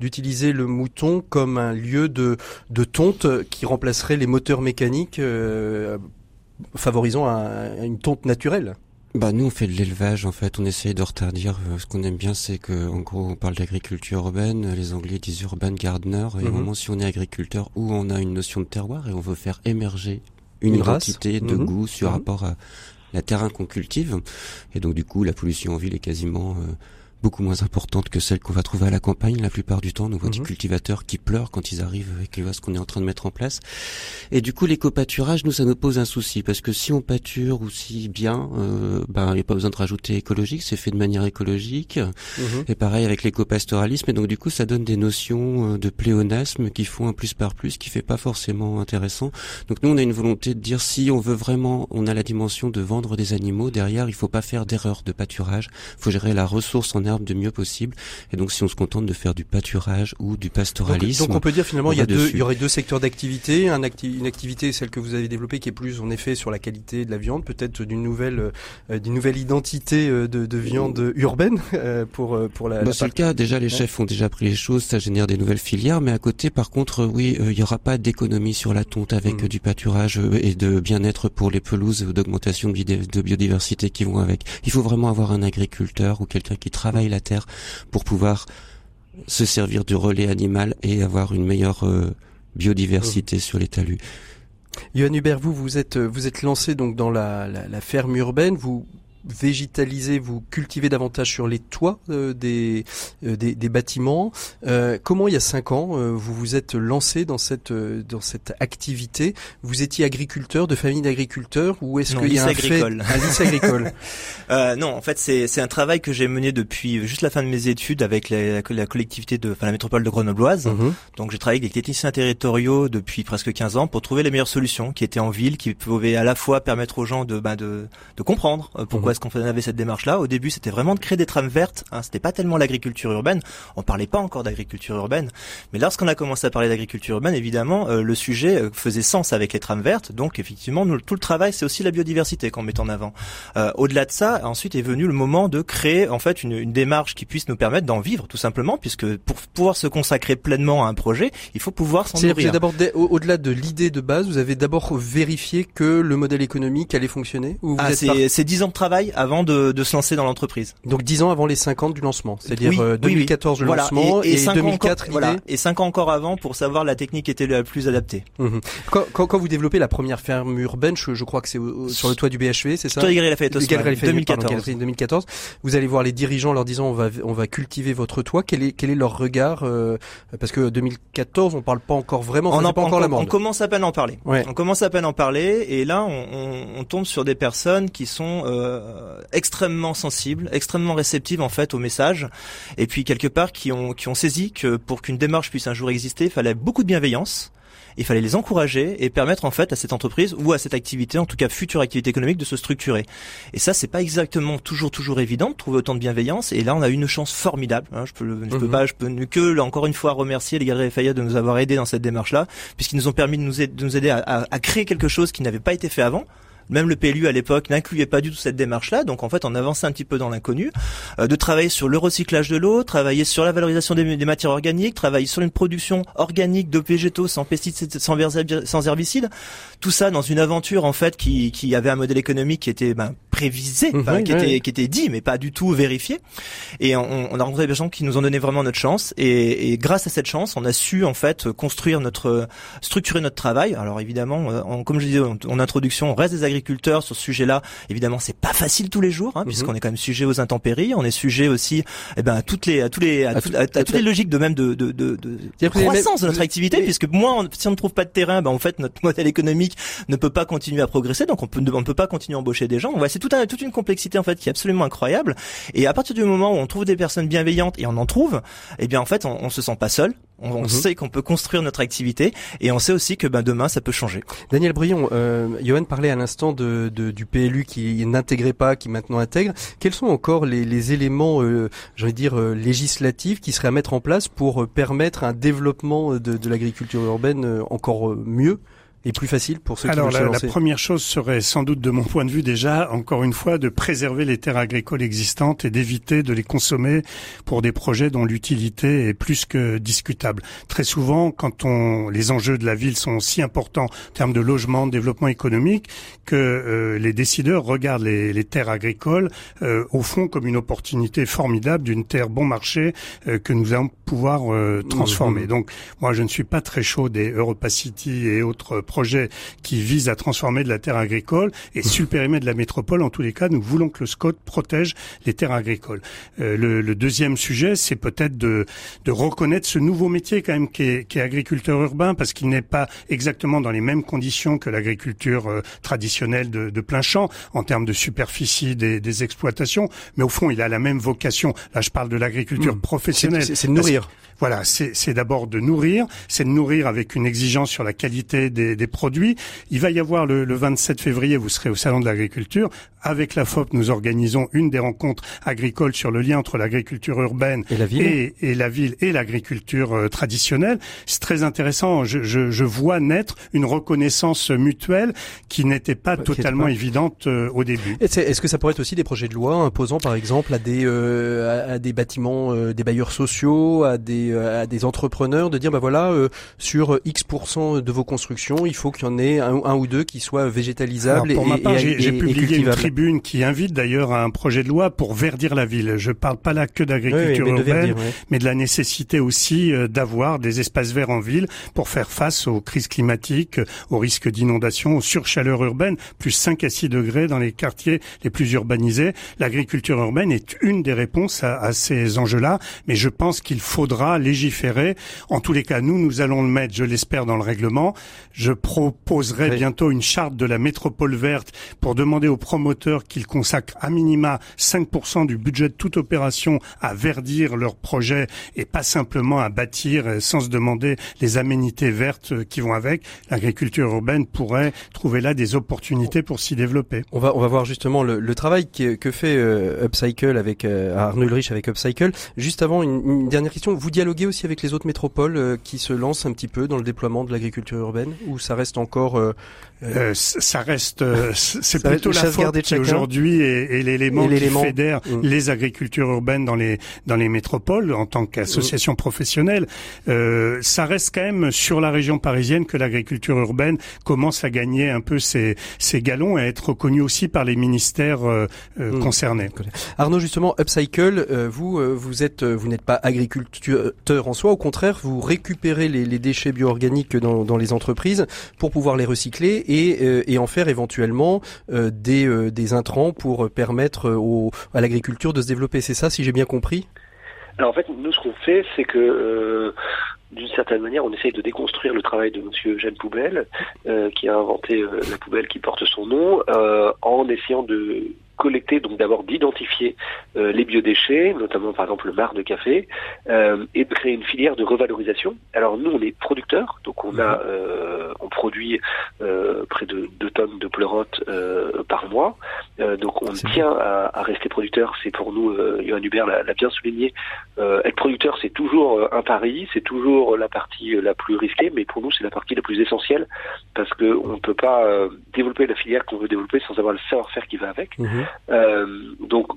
Speaker 2: d'utiliser le mouton comme un lieu de, de tonte qui remplacerait les moteurs mécaniques euh, favorisant une tonte naturelle?
Speaker 8: Bah nous on fait de l'élevage en fait, on essaye de retardir. Euh, ce qu'on aime bien c'est que en gros on parle d'agriculture urbaine, les Anglais disent urban gardener. Et au mhm. moment si on est agriculteur ou on a une notion de terroir et on veut faire émerger une, identité de mhm. goût sur mhm. rapport à la terrain qu'on cultive. Et donc du coup la pollution en ville est quasiment euh, beaucoup moins importante que celle qu'on va trouver à la campagne. La plupart du temps, nous voit des cultivateurs qui pleurent quand ils arrivent avec les ce qu'on est en train de mettre en place. Et du coup, l'éco-pâturage, nous, ça nous pose un souci parce que si on pâture aussi bien, euh, ben, il n'y a pas besoin de rajouter écologique, c'est fait de manière écologique. Mhm. Et pareil avec l'éco-pastoralisme. Et donc, du coup, ça donne des notions euh, de pléonasme qui font un plus par plus, qui fait pas forcément intéressant. Donc, nous, on a une volonté de dire si on veut vraiment, on a la dimension de vendre des animaux, derrière, il faut pas faire d'erreur de pâturage. Il faut gérer la ressource en herbe arbre du mieux possible. Et donc, si on se contente de faire du pâturage ou du pastoralisme,
Speaker 2: donc, on peut dire finalement il y a deux, il y aurait deux secteurs d'activité, un une activité celle que vous avez développée qui est plus en effet sur la qualité de la viande, peut-être d'une nouvelle euh, d'une nouvelle identité euh, de, de viande urbaine euh, pour pour la.
Speaker 8: Bah, c'est le cas. Déjà, les chefs ont déjà pris les choses, ça génère des nouvelles filières, mais à côté, par contre, oui, il y aura pas d'économie sur la tonte avec mmh. du pâturage et de bien-être pour les pelouses ou d'augmentation de biodiversité qui vont avec. Il faut vraiment avoir un agriculteur ou quelqu'un qui travaille la terre pour pouvoir se servir du relais animal et avoir une meilleure biodiversité mmh. sur les talus.
Speaker 2: Johan Hubert, vous, vous êtes, vous êtes lancé donc dans la, la ferme urbaine. Vous végétaliser, vous cultivez davantage sur les toits euh, des, euh, des, des, bâtiments. Euh, comment il y a cinq ans vous vous êtes lancé dans cette dans cette activité? Vous étiez agriculteur de famille d'agriculteurs ou est-ce qu'il y a un
Speaker 4: agricole.
Speaker 2: fait un lycée agricole
Speaker 4: Non, en fait c'est c'est un travail que j'ai mené depuis juste la fin de mes études avec la, la collectivité de enfin, la métropole de Grenobloise. Mhm. Donc j'ai travaillé avec des techniciens territoriaux depuis presque 15 ans pour trouver les meilleures solutions qui étaient en ville, qui pouvaient à la fois permettre aux gens de ben, de, de comprendre pourquoi est-ce qu'on avait cette démarche-là. Au début, c'était vraiment de créer des trames vertes. Hein. C'était pas tellement l'agriculture urbaine. On parlait pas encore d'agriculture urbaine. Mais lorsqu'on a commencé à parler d'agriculture urbaine, évidemment, euh, le sujet euh, faisait sens avec les trames vertes. Donc, effectivement, nous, tout le travail, c'est aussi la biodiversité qu'on met en avant. Euh, au-delà de ça, ensuite est venu le moment de créer en fait une, une démarche qui puisse nous permettre d'en vivre, tout simplement, puisque pour pouvoir se consacrer pleinement à un projet, il faut pouvoir s'en nourrir.
Speaker 2: d'abord, au-delà de l'idée de base, vous avez d'abord vérifié que le modèle économique allait fonctionner.
Speaker 4: Ou ah, c'est dix ans de travail avant de, de se lancer dans l'entreprise.
Speaker 2: Donc 10 ans avant les 50 du lancement, c'est-à-dire 2014 euh, le lancement et, et, 2004
Speaker 4: voilà, et 5 ans encore avant pour savoir la technique était la plus adaptée.
Speaker 2: Mhm. Quand, quand, quand, vous développez la première ferme urbaine, je, je crois que c'est sur le toit du BHV, c'est ça?
Speaker 4: Toit des Lafayette,
Speaker 2: 2014. 2014. Vous allez voir les dirigeants leur disant on va on va cultiver votre toit. Quel est quel est leur regard euh, Parce que 2014, on parle pas encore vraiment. On
Speaker 4: n'en
Speaker 2: pas encore la
Speaker 4: On commence à peine à en parler. Ouais. On commence à peine à en parler et là on, on, on tombe sur des personnes qui sont euh, extrêmement sensibles, extrêmement réceptives en fait au message, et puis quelque part qui ont qui ont saisi que pour qu'une démarche puisse un jour exister, il fallait beaucoup de bienveillance. Il fallait les encourager et permettre en fait à cette entreprise ou à cette activité, en tout cas future activité économique, de se structurer. Et ça, c'est pas exactement toujours toujours évident de trouver autant de bienveillance. Et là, on a une chance formidable. Hein. Je peux, je peux mhm. pas, je peux que là, encore une fois remercier les Galeries Lafayette de nous avoir aidés dans cette démarche-là, puisqu'ils nous ont permis de nous aider, de nous aider à, à créer quelque chose qui n'avait pas été fait avant. Même le PLU à l'époque n'incluait pas du tout cette démarche-là, donc en fait on avançait un petit peu dans l'inconnu, euh, de travailler sur le recyclage de l'eau, travailler sur la valorisation des, matières organiques, travailler sur une production organique de végétaux sans pesticides, sans, sans herbicides, tout ça dans une aventure en fait qui, qui avait un modèle économique qui était ben, prévisé, mhm, qui, était, qui était dit mais pas du tout vérifié. Et on, on a rencontré des gens qui nous ont donné vraiment notre chance, et, et, grâce à cette chance, on a su en fait construire notre, structurer notre travail. Alors évidemment, euh, comme je disais en, introduction, on reste des agriculteurs sur ce sujet-là. Évidemment, c'est pas facile tous les jours, hein, puisqu'on mhm. est quand même sujet aux intempéries. On est sujet aussi, eh ben, à toutes les, à tous les, à, toutes les logiques de même de, de, de, de croissance de notre activité, puisque moins, si on ne trouve pas de terrain, ben en fait, notre modèle économique ne peut pas continuer à progresser, donc on peut, on ne peut pas continuer à embaucher des gens. Voilà, c'est tout un, toute une complexité en fait qui est absolument incroyable. Et à partir du moment où on trouve des personnes bienveillantes et on en trouve, eh bien en fait, on, on se sent pas seul. On, mhm. sait qu'on peut construire notre activité et on sait aussi que ben, demain ça peut changer.
Speaker 2: Daniel Brion, euh, Johan parlait à l'instant de, de, du PLU qui n'intégrait pas, qui maintenant intègre. Quels sont encore les, les éléments, euh, j'allais dire euh, législatifs, qui seraient à mettre en place pour euh, permettre un développement de, de l'agriculture urbaine encore mieux? Et plus facile pour ceux
Speaker 6: Alors,
Speaker 2: qui veulent
Speaker 6: la, la première chose serait sans doute de mon point de vue déjà, encore une fois, de préserver les terres agricoles existantes et d'éviter de les consommer pour des projets dont l'utilité est plus que discutable. Très souvent, quand on, les enjeux de la ville sont si importants en termes de logement, de développement économique, que euh, les décideurs regardent les, les terres agricoles euh, au fond comme une opportunité formidable d'une terre bon marché euh, que nous allons pouvoir transformer. Mmh. Donc, moi, je ne suis pas très chaud des Europacity et autres projet qui vise à transformer de la terre agricole et sur le périmètre de la métropole, en tous les cas, nous voulons que le SCOT protège les terres agricoles. Euh, le, le, deuxième sujet, c'est peut-être de, de reconnaître ce nouveau métier quand même qui est, qui est agriculteur urbain parce qu'il n'est pas exactement dans les mêmes conditions que l'agriculture euh, traditionnelle de, de, plein champ en termes de superficie des, des, exploitations, mais au fond, il a la même vocation. Là, je parle de l'agriculture mmh. professionnelle.
Speaker 2: C'est nourrir.
Speaker 6: Voilà, c'est d'abord de nourrir, c'est de nourrir avec une exigence sur la qualité des, des produits. Il va y avoir le, le 27 février, vous serez au salon de l'agriculture. Avec la FOP, nous organisons une des rencontres agricoles sur le lien entre l'agriculture urbaine
Speaker 2: et la ville
Speaker 6: et, et la ville et l'agriculture euh, traditionnelle. C'est très intéressant. Je, je, je, vois naître une reconnaissance mutuelle qui n'était pas totalement évidente euh, au début.
Speaker 2: Est-ce que ça pourrait être aussi des projets de loi imposant, par exemple, à des euh, à, des bâtiments, des bailleurs sociaux, à des à des entrepreneurs, de dire bah voilà sur X de vos constructions, il faut qu'il y en ait un, un, ou deux qui soient végétalisables
Speaker 6: Alors, pour
Speaker 2: et,
Speaker 6: ma part,
Speaker 2: j'ai
Speaker 6: publié une tribune qui invite d'ailleurs à un projet de loi pour verdir la ville. Je parle pas là que d'agriculture
Speaker 2: oui,
Speaker 6: urbaine,
Speaker 2: verdir, oui.
Speaker 6: mais de la nécessité aussi d'avoir des espaces verts en ville pour faire face aux crises climatiques, aux risques d'inondation, aux surchaleurs urbaines, plus 5 à 6 degrés dans les quartiers les plus urbanisés. L'agriculture urbaine est une des réponses à, à ces enjeux-là, mais je pense qu'il faudra légiférer. En tous les cas, nous, nous allons le mettre, je l'espère, dans le règlement. Je proposerai oui. bientôt une charte de la métropole verte pour demander aux promoteurs qu'ils consacrent à minima 5% du budget de toute opération à verdir leurs projets et pas simplement à bâtir sans se demander les aménités vertes qui vont avec. L'agriculture urbaine pourrait trouver là des opportunités pour s'y développer.
Speaker 2: On va on va voir justement le, le travail que, que fait euh, Upcycle avec euh, Arnaud Ulrich avec Upcycle. Juste avant une, une, dernière question, vous dialoguez aussi avec les autres métropoles euh, qui se lancent un petit peu dans le déploiement de l'agriculture urbaine ou ça reste encore
Speaker 6: euh, ça reste, euh, c'est plutôt la faute qui aujourd'hui est, l'élément qui fédère mmh. les agricultures urbaines dans les dans les métropoles en tant qu'association mmh. professionnelle. Euh, ça reste quand même sur la région parisienne que l'agriculture urbaine commence à gagner un peu ses, ses galons et à être reconnue aussi par les ministères euh, mmh. concernés.
Speaker 2: Arnaud, justement, Upcycle, vous vous êtes vous n'êtes pas en soi, au contraire, vous récupérez les, déchets bioorganiques dans, dans les entreprises pour pouvoir les recycler et, euh, en faire éventuellement euh, des, euh, des intrants pour permettre à l'agriculture de se développer. C'est ça, si j'ai bien compris?
Speaker 7: Alors en fait, nous, ce qu'on fait, c'est que d'une certaine manière, on essaye de déconstruire le travail de Monsieur Jeanne Poubelle, qui a inventé la poubelle qui porte son nom, en essayant de collecter, donc d'abord d'identifier euh, les biodéchets, notamment par exemple le marc de café, euh, et de créer une filière de revalorisation. Alors nous, on est producteurs, donc on a, euh, on produit près de 2 tonnes de pleurotes par mois, donc on tient à, à, rester producteur. C'est pour nous, Johan Hubert l'a bien souligné, être producteur, c'est toujours un pari, c'est toujours la partie la plus risquée, mais pour nous, c'est la partie la plus essentielle parce que on ne peut pas développer la filière qu'on veut développer sans avoir le savoir-faire qui va avec. Mmh. Euh, donc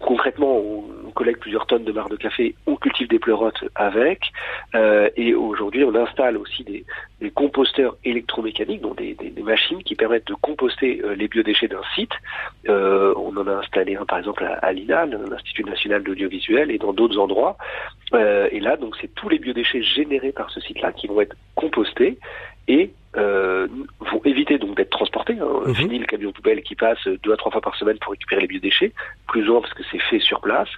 Speaker 7: concrètement, on, collecte plusieurs tonnes de marc de café, on cultive des pleurotes avec, euh, et aujourd'hui on installe aussi des, composteurs électromécaniques, donc des, machines qui permettent de composter euh, les biodéchets d'un site. On en a installé un par exemple à, à l'INA, l'Institut national d'audiovisuel, et dans d'autres endroits. Et là, donc c'est tous les biodéchets générés par ce site-là qui vont être compostés et euh, vont éviter donc d'être transportés. Hein.
Speaker 2: Mhm.
Speaker 7: Fini le camion poubelle qui passe deux à trois fois par semaine pour récupérer les biodéchets, plus loin parce que c'est fait sur place.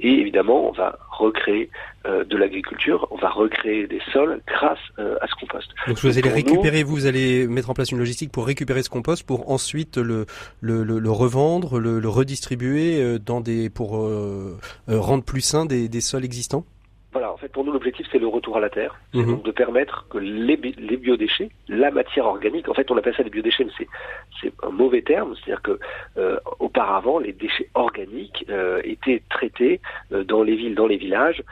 Speaker 7: Et évidemment, on va recréer euh, de l'agriculture, on va recréer des sols grâce euh, à ce compost.
Speaker 2: Donc vous allez récupérer, nous, vous allez mettre en place une logistique pour récupérer ce compost, pour ensuite le, le, le, le revendre, le, le redistribuer euh, dans des, pour euh, rendre plus sains des, des sols existants?
Speaker 7: Fait, pour nous, l'objectif, c'est le retour à la terre. C'est
Speaker 2: Mhm.
Speaker 7: mmh. donc de permettre que les, les, biodéchets, la matière organique, en fait, on appelle ça des biodéchets, mais c'est un mauvais terme. C'est-à-dire que euh, auparavant, les déchets organiques euh, étaient traités euh, dans les villes, dans les villages,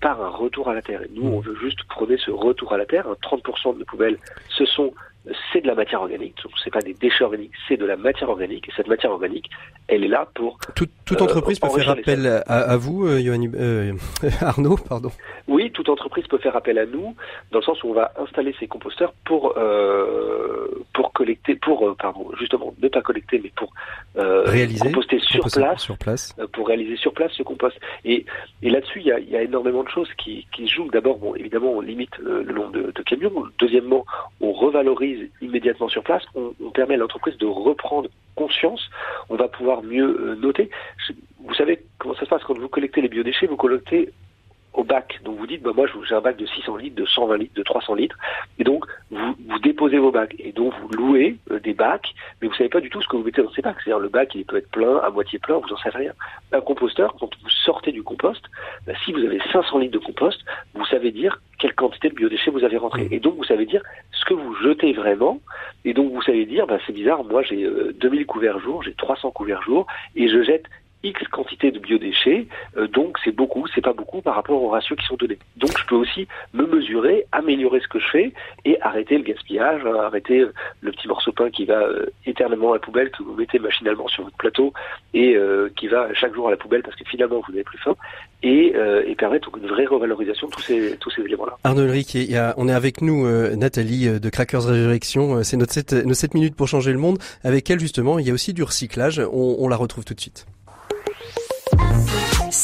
Speaker 7: par un retour à la terre. Et nous, on veut juste prôner ce retour à la terre. 30% de nos poubelles, ce sont c'est de la matière organique, c'est pas des déchets organiques, c'est de la matière organique, et cette matière organique, elle est là pour...
Speaker 2: Toute, toute entreprise peut faire appel à, à, vous, euh, Yohann, euh, Arnaud, pardon
Speaker 7: Oui, toute entreprise peut faire appel à nous, dans le sens où on va installer ces composteurs pour, euh, pour collecter, pour, pardon, justement, ne pas collecter, mais pour
Speaker 2: réaliser,
Speaker 7: composter sur place,
Speaker 2: sur place,
Speaker 7: pour réaliser sur place ce compost. Et, et là-dessus, il y a, y a, énormément de choses qui, qui jouent. D'abord, bon, évidemment, on limite le, le nombre de, de camions. Deuxièmement, on revalorise immédiatement sur place, on, permet à l'entreprise de reprendre conscience, on va pouvoir mieux euh, noter. Vous savez comment ça se passe quand vous collectez les biodéchets, vous collectez au bac. Donc vous dites, bah moi j'ai un bac de 600 litres, de 120 litres, de 300 litres, et donc vous, vous déposez vos bacs, et donc vous louez euh, des bacs, mais vous savez pas du tout ce que vous mettez dans ces bacs. C'est-à-dire le bac il peut être plein, à moitié plein, vous en savez rien. Un composteur, quand vous sortez du compost, bah, si vous avez 500 litres de compost, vous savez dire quelle quantité de biodéchets vous avez rentré. Et donc vous savez dire ce que vous jetez vraiment. Et donc vous savez dire, bah, c'est bizarre, moi j'ai 2000 couverts jour, j'ai 300 couverts jour, et je jette X quantité de biodéchets, euh, donc c'est beaucoup, c'est pas beaucoup par rapport aux ratios qui sont donnés. Donc je peux aussi me mesurer, améliorer ce que je fais et arrêter le gaspillage, hein, arrêter euh, le petit morceau de pain qui va euh, éternellement à la poubelle, que vous mettez machinalement sur votre plateau et qui va chaque jour à la poubelle parce que finalement vous n'avez plus faim, et, et permettre une vraie revalorisation de tous ces, éléments-là.
Speaker 2: Arnaud Ulrich, on est avec nous Nathalie de Crackers Résurrection, c'est notre 7, nos 7 minutes pour changer le monde. Avec elle justement, il y a aussi du recyclage, on la retrouve tout de suite.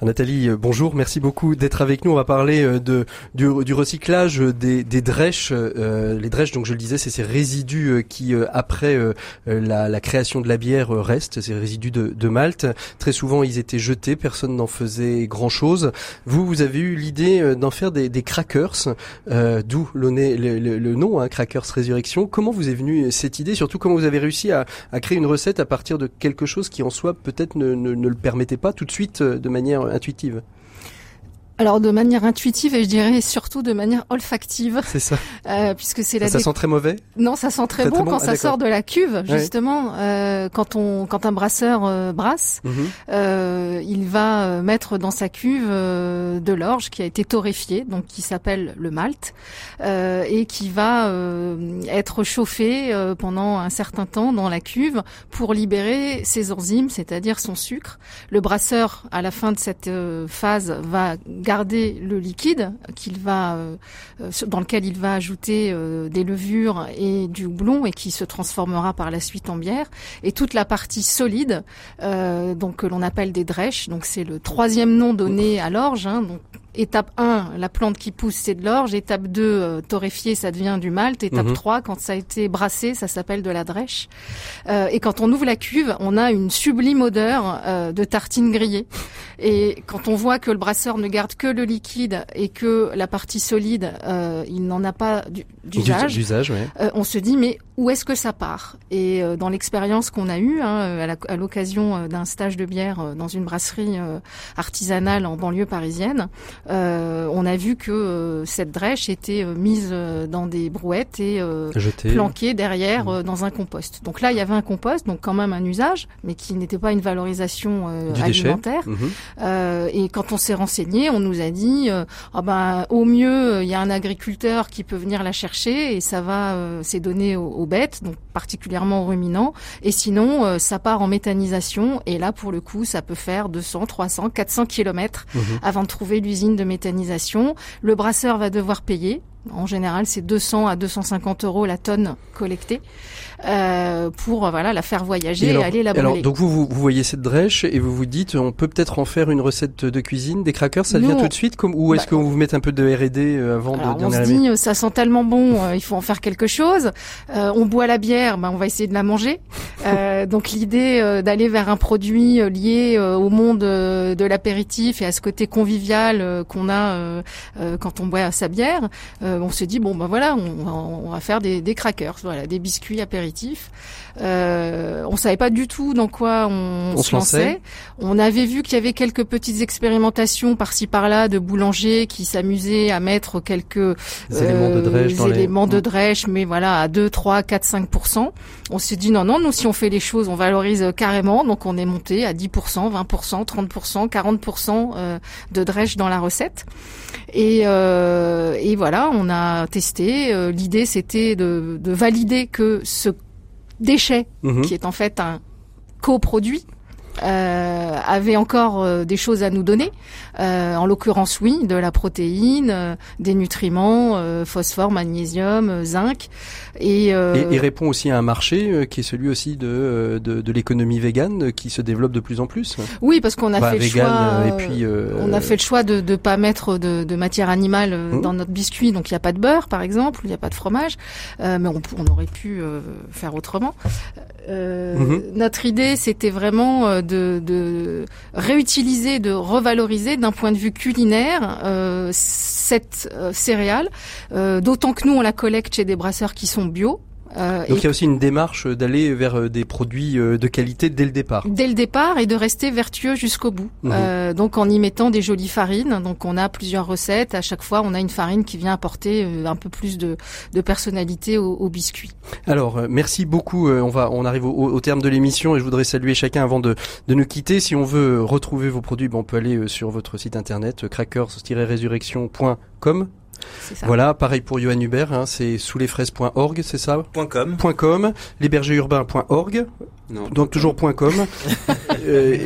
Speaker 2: Nathalie, euh, bonjour, merci beaucoup d'être avec nous. On va parler euh, du, recyclage des, des drèches. Euh, les drèches, donc je le disais, c'est ces résidus qui, après la, création de la bière, restent, ces résidus de, de Malte. Très souvent, ils étaient jetés, personne n'en faisait grand-chose. Vous, vous avez eu l'idée d'en faire des, crackers, d'où le, le, le, nom, hein, Crackers Résurrection. Comment vous est venue cette idée? Surtout, comment vous avez réussi à, à, créer une recette à partir de quelque chose qui, en soi, peut-être ne, ne, ne le permettait pas tout de suite de manière intuitive
Speaker 9: alors de manière intuitive et je dirais surtout de manière olfactive.
Speaker 2: C'est ça.
Speaker 9: Euh, puisque c'est la.
Speaker 2: Ça sent très mauvais.
Speaker 9: Non, ça sent très, bon, quand ah, ça sort de la cuve. Justement, euh, quand on quand un brasseur euh, brasse, euh, il va euh, mettre dans sa cuve euh, de l'orge qui a été torréfiée, donc qui s'appelle le malt, et qui va être chauffé pendant un certain temps dans la cuve pour libérer ses enzymes, c'est-à-dire son sucre. Le brasseur, à la fin de cette phase, va garder le liquide qu'il va, euh, euh, dans lequel il va ajouter euh, des levures et du houblon et qui se transformera par la suite en bière. Et toute la partie solide, donc que l'on appelle des drèches, donc c'est le troisième nom donné à l'orge. Hein, donc étape 1, la plante qui pousse, c'est de l'orge. Étape 2, euh, torréfié, ça devient du malt. Étape 3, mhm. quand ça a été brassé, ça s'appelle de la drèche. Euh, et quand on ouvre la cuve, on a une sublime odeur euh, de tartine grillée. Et quand on voit que le brasseur ne garde que le liquide et que la partie solide, euh, il n'en a pas d'usage, euh, on se dit mais où est-ce que ça part? Et euh, dans l'expérience qu'on a eue hein, à l'occasion d'un stage de bière dans une brasserie artisanale en banlieue parisienne, on a vu que cette drèche était mise dans des brouettes et planquée derrière mmh. dans un compost. Donc là, il y avait un compost, donc quand même un usage, mais qui n'était pas une valorisation alimentaire. Mmh. Euh, et quand on s'est renseigné, on nous a dit, euh, ah ben, au mieux, il y a un agriculteur qui peut venir la chercher et ça va, euh, c'est donné aux, bêtes, donc particulièrement aux ruminants. Et sinon, ça part en méthanisation et là, pour le coup, ça peut faire 200, 300, 400 kilomètres mhm. avant de trouver l'usine de méthanisation. Le brasseur va devoir payer en général, c'est 200 à 250 euros la tonne collectée euh, pour voilà la faire voyager et, aller la brûler. Alors,
Speaker 2: donc vous, vous, voyez cette drèche et vous vous dites on peut peut-être en faire une recette de cuisine, des crackers, ça vient tout de suite comme ou est-ce bah, que vous mettez un peu de R&D euh, avant de
Speaker 9: On se dit ça sent tellement bon, euh, il faut en faire quelque chose. Euh, on boit la bière, bah, on va essayer de la manger. donc l'idée d'aller vers un produit lié au monde de l'apéritif et à ce côté convivial qu'on a quand on boit sa bière euh, on se dit bon ben voilà, on, va faire des, des, crackers, voilà, des biscuits apéritifs apéritif. Euh, on savait pas du tout dans quoi on, se lançait. On avait vu qu'il y avait quelques petites expérimentations par-ci par-là de boulangers qui s'amusaient à mettre quelques
Speaker 2: éléments de drèche,
Speaker 9: euh, éléments de drèche mais voilà à 2, 3, 4, 5 On s'est dit non non, nous si on fait les choses, on valorise carrément. Donc on est monté à 10% 20 30 40 de drèche dans la recette. Et, euh, et voilà, on a testé. Euh, l'idée, c'était de, de, valider que ce déchet, mhm. qui est en fait un coproduit, euh, avait encore euh, des choses à nous donner. Euh, en l'occurrence, oui, de la protéine, euh, des nutriments, euh, phosphore, magnésium, zinc.
Speaker 2: Et, et, répond aussi à un marché qui est celui aussi de, de, de l'économie végane qui se développe de plus en plus.
Speaker 9: Oui, parce qu'on a fait le choix. Et puis, on a fait le choix de ne pas mettre de, de matière animale mmh. dans notre biscuit, donc il n'y a pas de beurre, par exemple, il n'y a pas de fromage, mais on, on aurait pu faire autrement. Mmh. Notre idée, c'était vraiment de, de réutiliser, de revaloriser d'un point de vue culinaire euh, cette euh, céréale, euh, d'autant que nous on la collecte chez des brasseurs qui sont bio.
Speaker 2: Euh, Donc il y a aussi une démarche d'aller vers euh, des produits euh, de qualité dès le départ.
Speaker 9: Dès le départ et de rester vertueux jusqu'au bout. Mhm. Euh, donc en y mettant des jolies farines. Donc on a plusieurs recettes. À chaque fois, on a une farine qui vient apporter un peu plus de, de personnalité au, au, biscuit.
Speaker 2: Alors merci beaucoup. On va, on arrive au, au terme de l'émission et je voudrais saluer chacun avant de, de nous quitter. Si on veut retrouver vos produits, on peut aller sur votre site internet crackers-résurrection.com voilà, pareil pour Johan Hubert, hein, c'est souslesfraises.org, c'est ça
Speaker 4: .com.
Speaker 2: .com, lesbergerurbains.org, donc toujours .com.
Speaker 6: euh,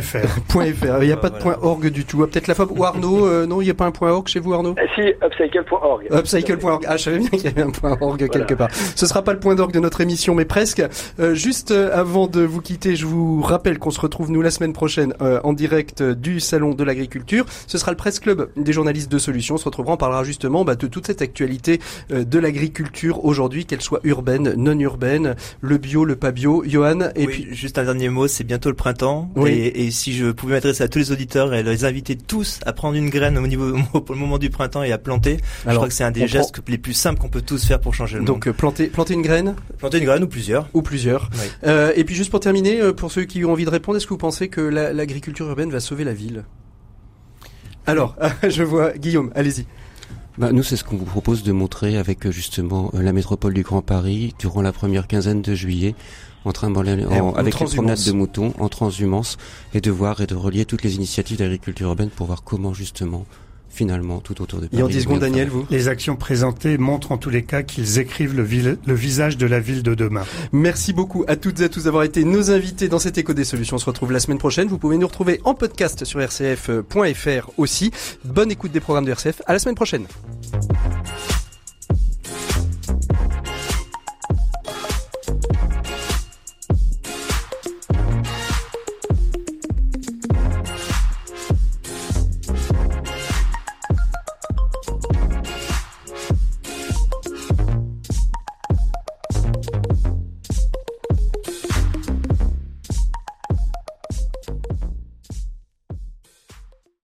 Speaker 6: .fr.
Speaker 2: Il n'y a pas de .org du tout. Peut-être la FAB ou Arnaud, euh, non, il n'y a pas un .org chez vous Arnaud?
Speaker 7: Ah, Si, upcycle.org.
Speaker 2: Upcycle.org. Ah, je savais bien qu'il y avait un .org quelque part. Ce sera pas le point d'orgue de notre émission, mais presque. Euh, juste euh, avant de vous quitter, je vous rappelle qu'on se retrouve nous la semaine prochaine en direct du Salon de l'Agriculture. Ce sera le Presse Club des journalistes de Solutions. On se retrouvera, on parlera justement bah, de toute cette actualité de l'agriculture aujourd'hui, qu'elle soit urbaine, non urbaine, le bio, le pas bio Johan.
Speaker 4: Et puis juste un dernier mot, c'est bientôt le printemps. Et, et, si je pouvais m'adresser à tous les auditeurs et les inviter tous à prendre une graine au niveau pour le moment du printemps et à planter, je crois que c'est un des gestes les plus simples qu'on peut tous faire pour changer le
Speaker 2: Donc, monde. Donc planter planter une graine.
Speaker 4: Planter une graine ou plusieurs.
Speaker 2: Ou plusieurs. Euh, et puis juste pour terminer, euh, pour ceux qui ont envie de répondre, est-ce que vous pensez que l'agriculture urbaine va sauver la ville? Alors, je vois Guillaume, allez-y.
Speaker 8: Bah, nous, c'est ce qu'on vous propose de montrer avec euh, justement la métropole du Grand Paris durant la première quinzaine de juillet en train en, avec les promenades de moutons en transhumance et de voir et de relier toutes les initiatives d'agriculture urbaine pour voir comment justement finalement tout autour de Paris.
Speaker 2: Et en 10 secondes, Daniel, vous
Speaker 6: Les actions présentées montrent en tous les cas qu'ils écrivent le, le, visage de la ville de demain.
Speaker 2: Merci beaucoup à toutes et à tous d'avoir été nos invités dans cet écho des solutions. On se retrouve la semaine prochaine. Vous pouvez nous retrouver en podcast sur rcf.fr aussi. Bonne écoute des programmes de RCF. À la semaine prochaine.